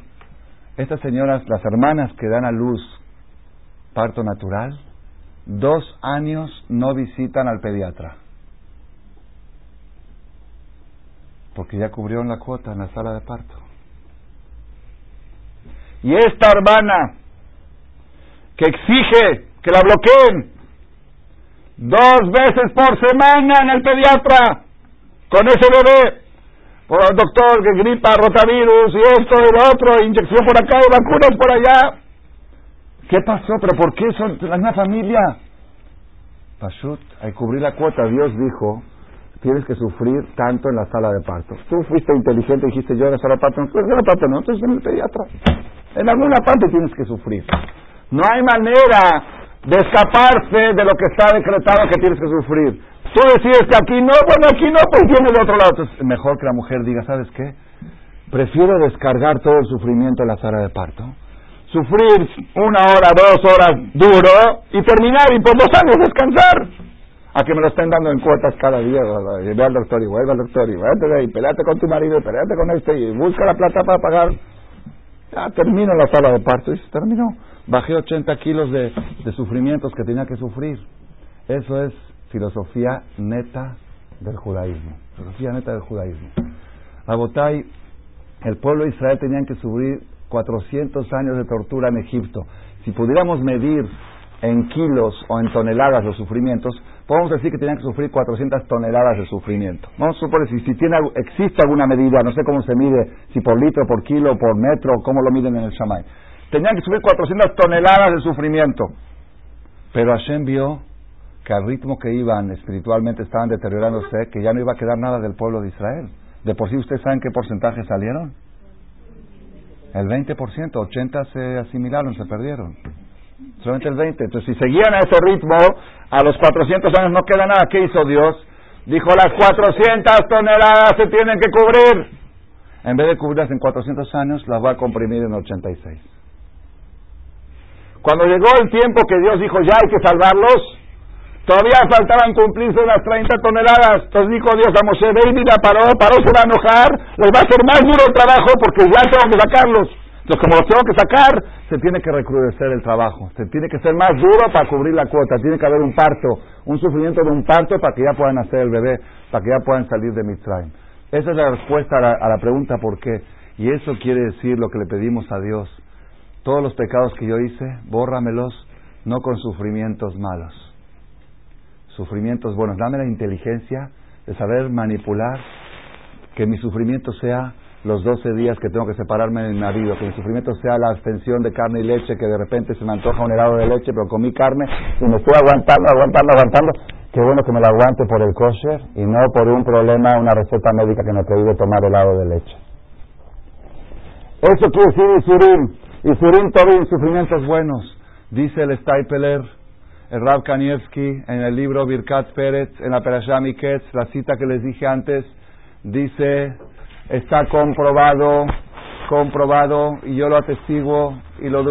S1: estas señoras, las hermanas que dan a luz parto natural, dos años no visitan al pediatra. Porque ya cubrieron la cuota en la sala de parto. Y esta hermana que exige que la bloqueen dos veces por semana en el pediatra con ese bebé, por el doctor que gripa, rotavirus y esto y lo otro, inyección por acá y vacunas por allá. ¿Qué pasó? ¿Pero por qué son la misma familia? Pashut, al cubrir la cuota, Dios dijo, tienes que sufrir tanto en la sala de parto. Tú fuiste inteligente y dijiste, yo en la sala de parto, no, en la parto no, entonces en el pediatra. En alguna parte tienes que sufrir. No hay manera de escaparse de lo que está decretado que tienes que sufrir. Tú decides que aquí no, bueno, aquí no, pues tienes de otro lado. Entonces, mejor que la mujer diga, ¿sabes qué? Prefiero descargar todo el sufrimiento en la sala de parto, sufrir una hora, dos horas duro y terminar y por dos años descansar. a que me lo estén dando en cuotas cada día. Ve al doctor y vuelve al doctor y vuelve ahí, peleate con tu marido y peleate con este y busca la plata para pagar. Ya termino la sala de parto y se terminó. Bajé 80 kilos de, de sufrimientos que tenía que sufrir. Eso es filosofía neta del judaísmo. Filosofía neta del judaísmo. Abotay, el pueblo de Israel tenían que sufrir 400 años de tortura en Egipto. Si pudiéramos medir en kilos o en toneladas los sufrimientos, podemos decir que tenían que sufrir 400 toneladas de sufrimiento. Vamos a suponer, si, si tiene, existe alguna medida, no sé cómo se mide, si por litro, por kilo, por metro, cómo lo miden en el Shamay. Tenían que sufrir 400 toneladas de sufrimiento. Pero Hashem vio que al ritmo que iban espiritualmente estaban deteriorándose, que ya no iba a quedar nada del pueblo de Israel. De por sí, ¿ustedes saben qué porcentaje salieron? El 20%, 80% se asimilaron, se perdieron. Solamente el 20%. Entonces, si seguían a ese ritmo, a los 400 años no queda nada. ¿Qué hizo Dios? Dijo, las 400 toneladas se tienen que cubrir. En vez de cubrirlas en 400 años, las va a comprimir en 86. Cuando llegó el tiempo que Dios dijo, ya hay que salvarlos, Todavía faltaban cumplirse las 30 toneladas. Entonces dijo Dios a Moshe, ve y paró, paró, se va a enojar, les va a hacer más duro el trabajo porque ya tengo que sacarlos. Entonces como los tengo que sacar, se tiene que recrudecer el trabajo, se tiene que ser más duro para cubrir la cuota, tiene que haber un parto, un sufrimiento de un parto para que ya puedan hacer el bebé, para que ya puedan salir de Mitzrayim. Esa es la respuesta a la, a la pregunta por qué. Y eso quiere decir lo que le pedimos a Dios. Todos los pecados que yo hice, bórramelos, no con sufrimientos malos sufrimientos buenos. Dame la inteligencia de saber manipular que mi sufrimiento sea los 12 días que tengo que separarme de mi marido, que mi sufrimiento sea la abstención de carne y leche, que de repente se me antoja un helado de leche, pero comí carne y me estoy aguantando, aguantando, aguantando. Qué bueno que me lo aguante por el kosher y no por un problema, una receta médica que me prohíbe tomar helado de leche. Eso quiere decir Isurim. Isurim Tobin, sufrimientos buenos. Dice el Staipeler, el Rab Kanievski, en el libro Birkat Pérez, en la Perashá Miketz, la cita que les dije antes, dice, está comprobado, comprobado, y yo lo atestiguo, y lo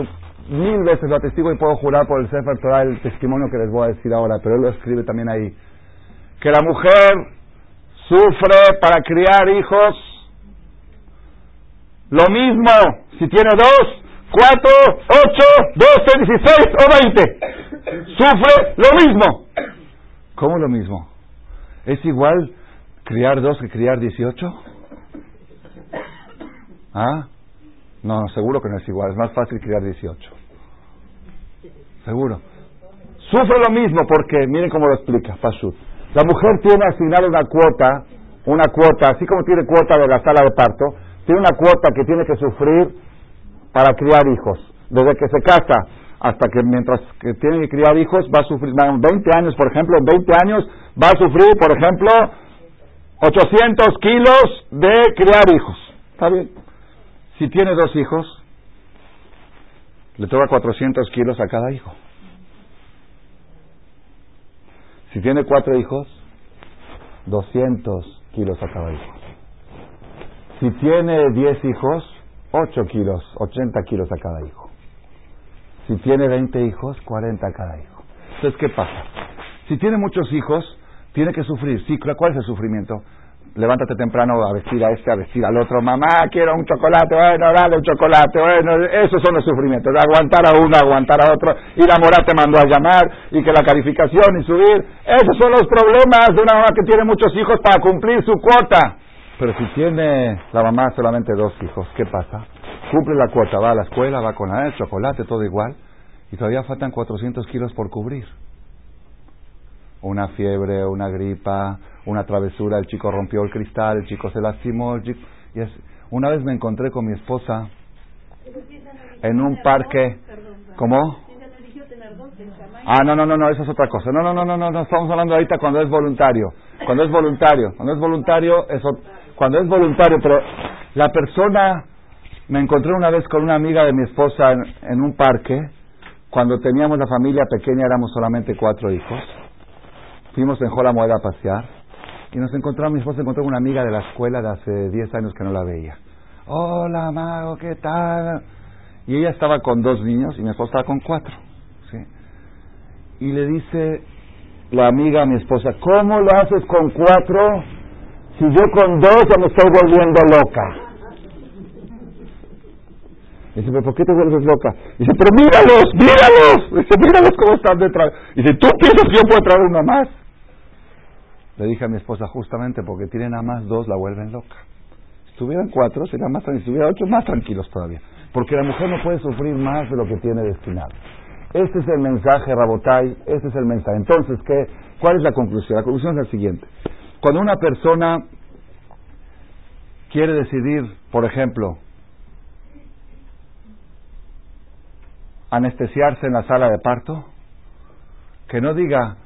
S1: mil veces lo atestiguo y puedo jurar por el Sefer Torah el testimonio que les voy a decir ahora, pero él lo escribe también ahí, que la mujer sufre para criar hijos, lo mismo si tiene dos, cuatro, ocho, doce, dieciséis o veinte sufre lo mismo. ¿Cómo lo mismo? ¿Es igual criar dos que criar dieciocho? ¿Ah? No, seguro que no es igual. Es más fácil criar dieciocho. Seguro. Sufre lo mismo porque, miren cómo lo explica Pashut. La mujer tiene asignada una cuota, una cuota, así como tiene cuota de la sala de parto, tiene una cuota que tiene que sufrir para criar hijos. Desde que se casa hasta que mientras que tiene que criar hijos va a sufrir, 20 años, por ejemplo, en 20 años va a sufrir, por ejemplo, 800 kilos de criar hijos. ¿Está bien? Si tiene dos hijos, le toca 400 kilos a cada hijo. Si tiene cuatro hijos, 200 kilos a cada hijo. Si tiene 10 hijos, 8 kilos, 80 kilos a cada hijo. Si tiene 20 hijos, 40 cada hijo. Entonces, ¿qué pasa? Si tiene muchos hijos, tiene que sufrir. Sí, ¿cuál es el sufrimiento? Levántate temprano a vestir a este, a vestir al otro. Mamá, quiero un chocolate. Bueno, dale un chocolate. Bueno, esos son los sufrimientos. Aguantar a uno, aguantar a otro. Y la mora te mandó a llamar. Y que la calificación y subir. Esos son los problemas de una mamá que tiene muchos hijos para cumplir su cuota. Pero si tiene la mamá solamente dos hijos, ¿qué pasa? cumple la cuota, va a la escuela, va con el chocolate, todo igual, y todavía faltan 400 kilos por cubrir. Una fiebre, una gripa, una travesura, el chico rompió el cristal, el chico se lastimó. y es, una vez me encontré con mi esposa en un parque. ¿Cómo? Ah, no, no, no, no, eso es otra cosa. No, no, no, no, no, estamos hablando ahorita cuando es voluntario. Cuando es voluntario, cuando es voluntario, eso, cuando es voluntario, pero la persona me encontré una vez con una amiga de mi esposa en, un parque, cuando teníamos la familia pequeña, éramos solamente cuatro hijos. Fuimos en Jola Moeda a pasear y nos encontramos, mi esposa encontró una amiga de la escuela de hace diez años que no la veía. Hola, Mago, ¿qué tal? Y ella estaba con dos niños y mi esposa estaba con cuatro. ¿sí? Y le dice, la amiga a mi esposa, ¿cómo lo haces con cuatro si yo con dos ya me estoy volviendo loca? Dice, ¿pero por qué te vuelves loca? Dice, pero míralos, míralos. Dice, míralos cómo están detrás. Dice, ¿tú piensas que yo puedo traer una más? Le dije a mi esposa, justamente porque tienen a más dos, la vuelven loca. Si tuvieran cuatro, sería más tranquilos. Si tuviera ocho, más tranquilos todavía. Porque la mujer no puede sufrir más de lo que tiene destinado. Este es el mensaje, Rabotai, este es el mensaje. Entonces, ¿qué, ¿cuál es la conclusión? La conclusión es la siguiente. Cuando una persona quiere decidir, por ejemplo, anestesiarse en la sala de parto, que no diga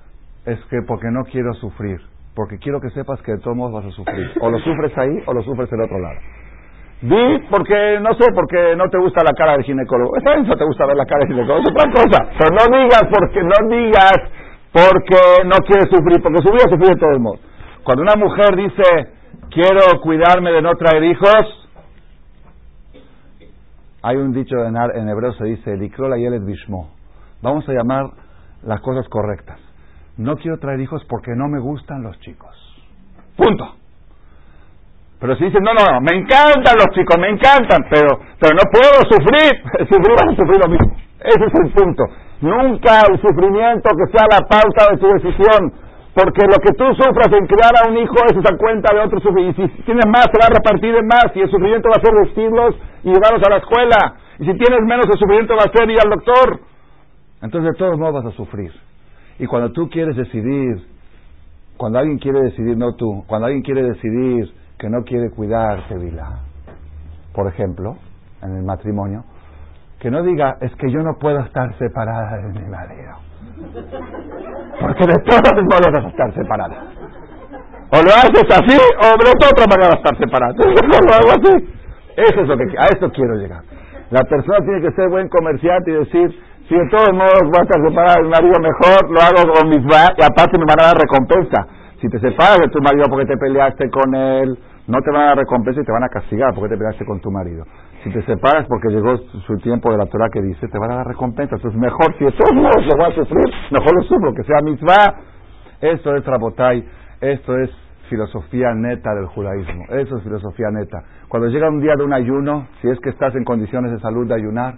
S1: es que porque no quiero sufrir, porque quiero que sepas que de todos modos vas a sufrir. O lo sufres ahí o lo sufres en otro lado. Di porque, no sé, porque no te gusta la cara del ginecólogo. Está bien, no te gusta ver la cara del ginecólogo, es otra cosa. Pero no digas porque, no digas porque no quieres sufrir, porque su vida sufrir de todos modos. Cuando una mujer dice, quiero cuidarme de no traer hijos, hay un dicho en, en hebreo se dice, Likrola Yelet Bishmo. Vamos a llamar las cosas correctas. No quiero traer hijos porque no me gustan los chicos. Punto. Pero si dicen, no, no, no, me encantan los chicos, me encantan, pero, pero no puedo sufrir, sufrir van a sufrir lo mismo. Ese es el punto. Nunca el sufrimiento que sea la pauta de tu decisión. Porque lo que tú sufras en criar a un hijo es esa cuenta de otro sufrimiento. Y si tienes más, se va a repartir en más. Y el sufrimiento va a ser vestirlos y llevarlos a la escuela. Y si tienes menos, el sufrimiento va a ser ir al doctor. Entonces, de todos modos vas a sufrir. Y cuando tú quieres decidir, cuando alguien quiere decidir, no tú, cuando alguien quiere decidir que no quiere cuidar, Vila, por ejemplo, en el matrimonio, que no diga, es que yo no puedo estar separada de mi marido. Porque de todas maneras vas a estar separada. O lo haces así, o de otra manera vas a estar separada. *laughs* lo hago así. Eso es lo que, a esto quiero llegar. La persona tiene que ser buen comerciante y decir, si de todos modos vas a estar separada de mi marido mejor, lo hago con mis y aparte me van a dar recompensa. Si te separas de tu marido porque te peleaste con él, no te van a dar recompensa y te van a castigar porque te peleaste con tu marido. Si te separas porque llegó su tiempo de la Torah que dice, te van a dar recompensa. Entonces, mejor, si todos modos lo vas a sufrir, mejor lo sufro, que sea mitzvah. Esto es Rabotai, esto es filosofía neta del judaísmo. Eso es filosofía neta. Cuando llega un día de un ayuno, si es que estás en condiciones de salud de ayunar,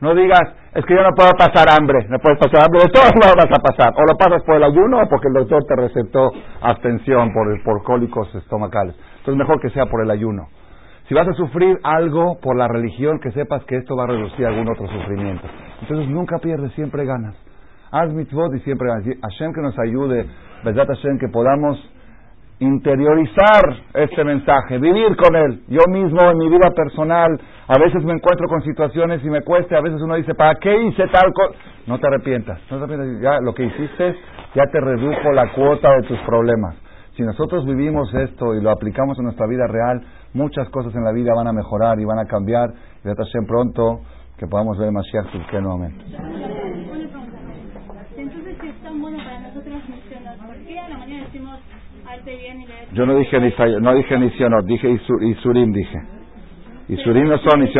S1: no digas, es que yo no puedo pasar hambre, no puedes pasar hambre, de todos modos vas a pasar. O lo pasas por el ayuno o porque el doctor te recetó abstención por, por cólicos estomacales. Entonces mejor que sea por el ayuno. Si vas a sufrir algo por la religión, que sepas que esto va a reducir algún otro sufrimiento. Entonces nunca pierdes, siempre ganas. Haz mitzvot y siempre ganas. Hashem que nos ayude, verdad Hashem, que podamos interiorizar este mensaje, vivir con él. Yo mismo en mi vida personal, a veces me encuentro con situaciones y me cuesta, a veces uno dice, ¿para qué hice tal cosa? No te arrepientas, no te arrepientas, ya lo que hiciste ya te redujo la cuota de tus problemas. Si nosotros vivimos esto y lo aplicamos en nuestra vida real, muchas cosas en la vida van a mejorar y van a cambiar. Y en pronto que podamos ver Mashiach que nuevamente. Entonces, es tan bueno para nosotros misionar, ¿por qué a la mañana decimos bien y Yo no dije ni no dije ni dije Isurim, dije. Isurim no son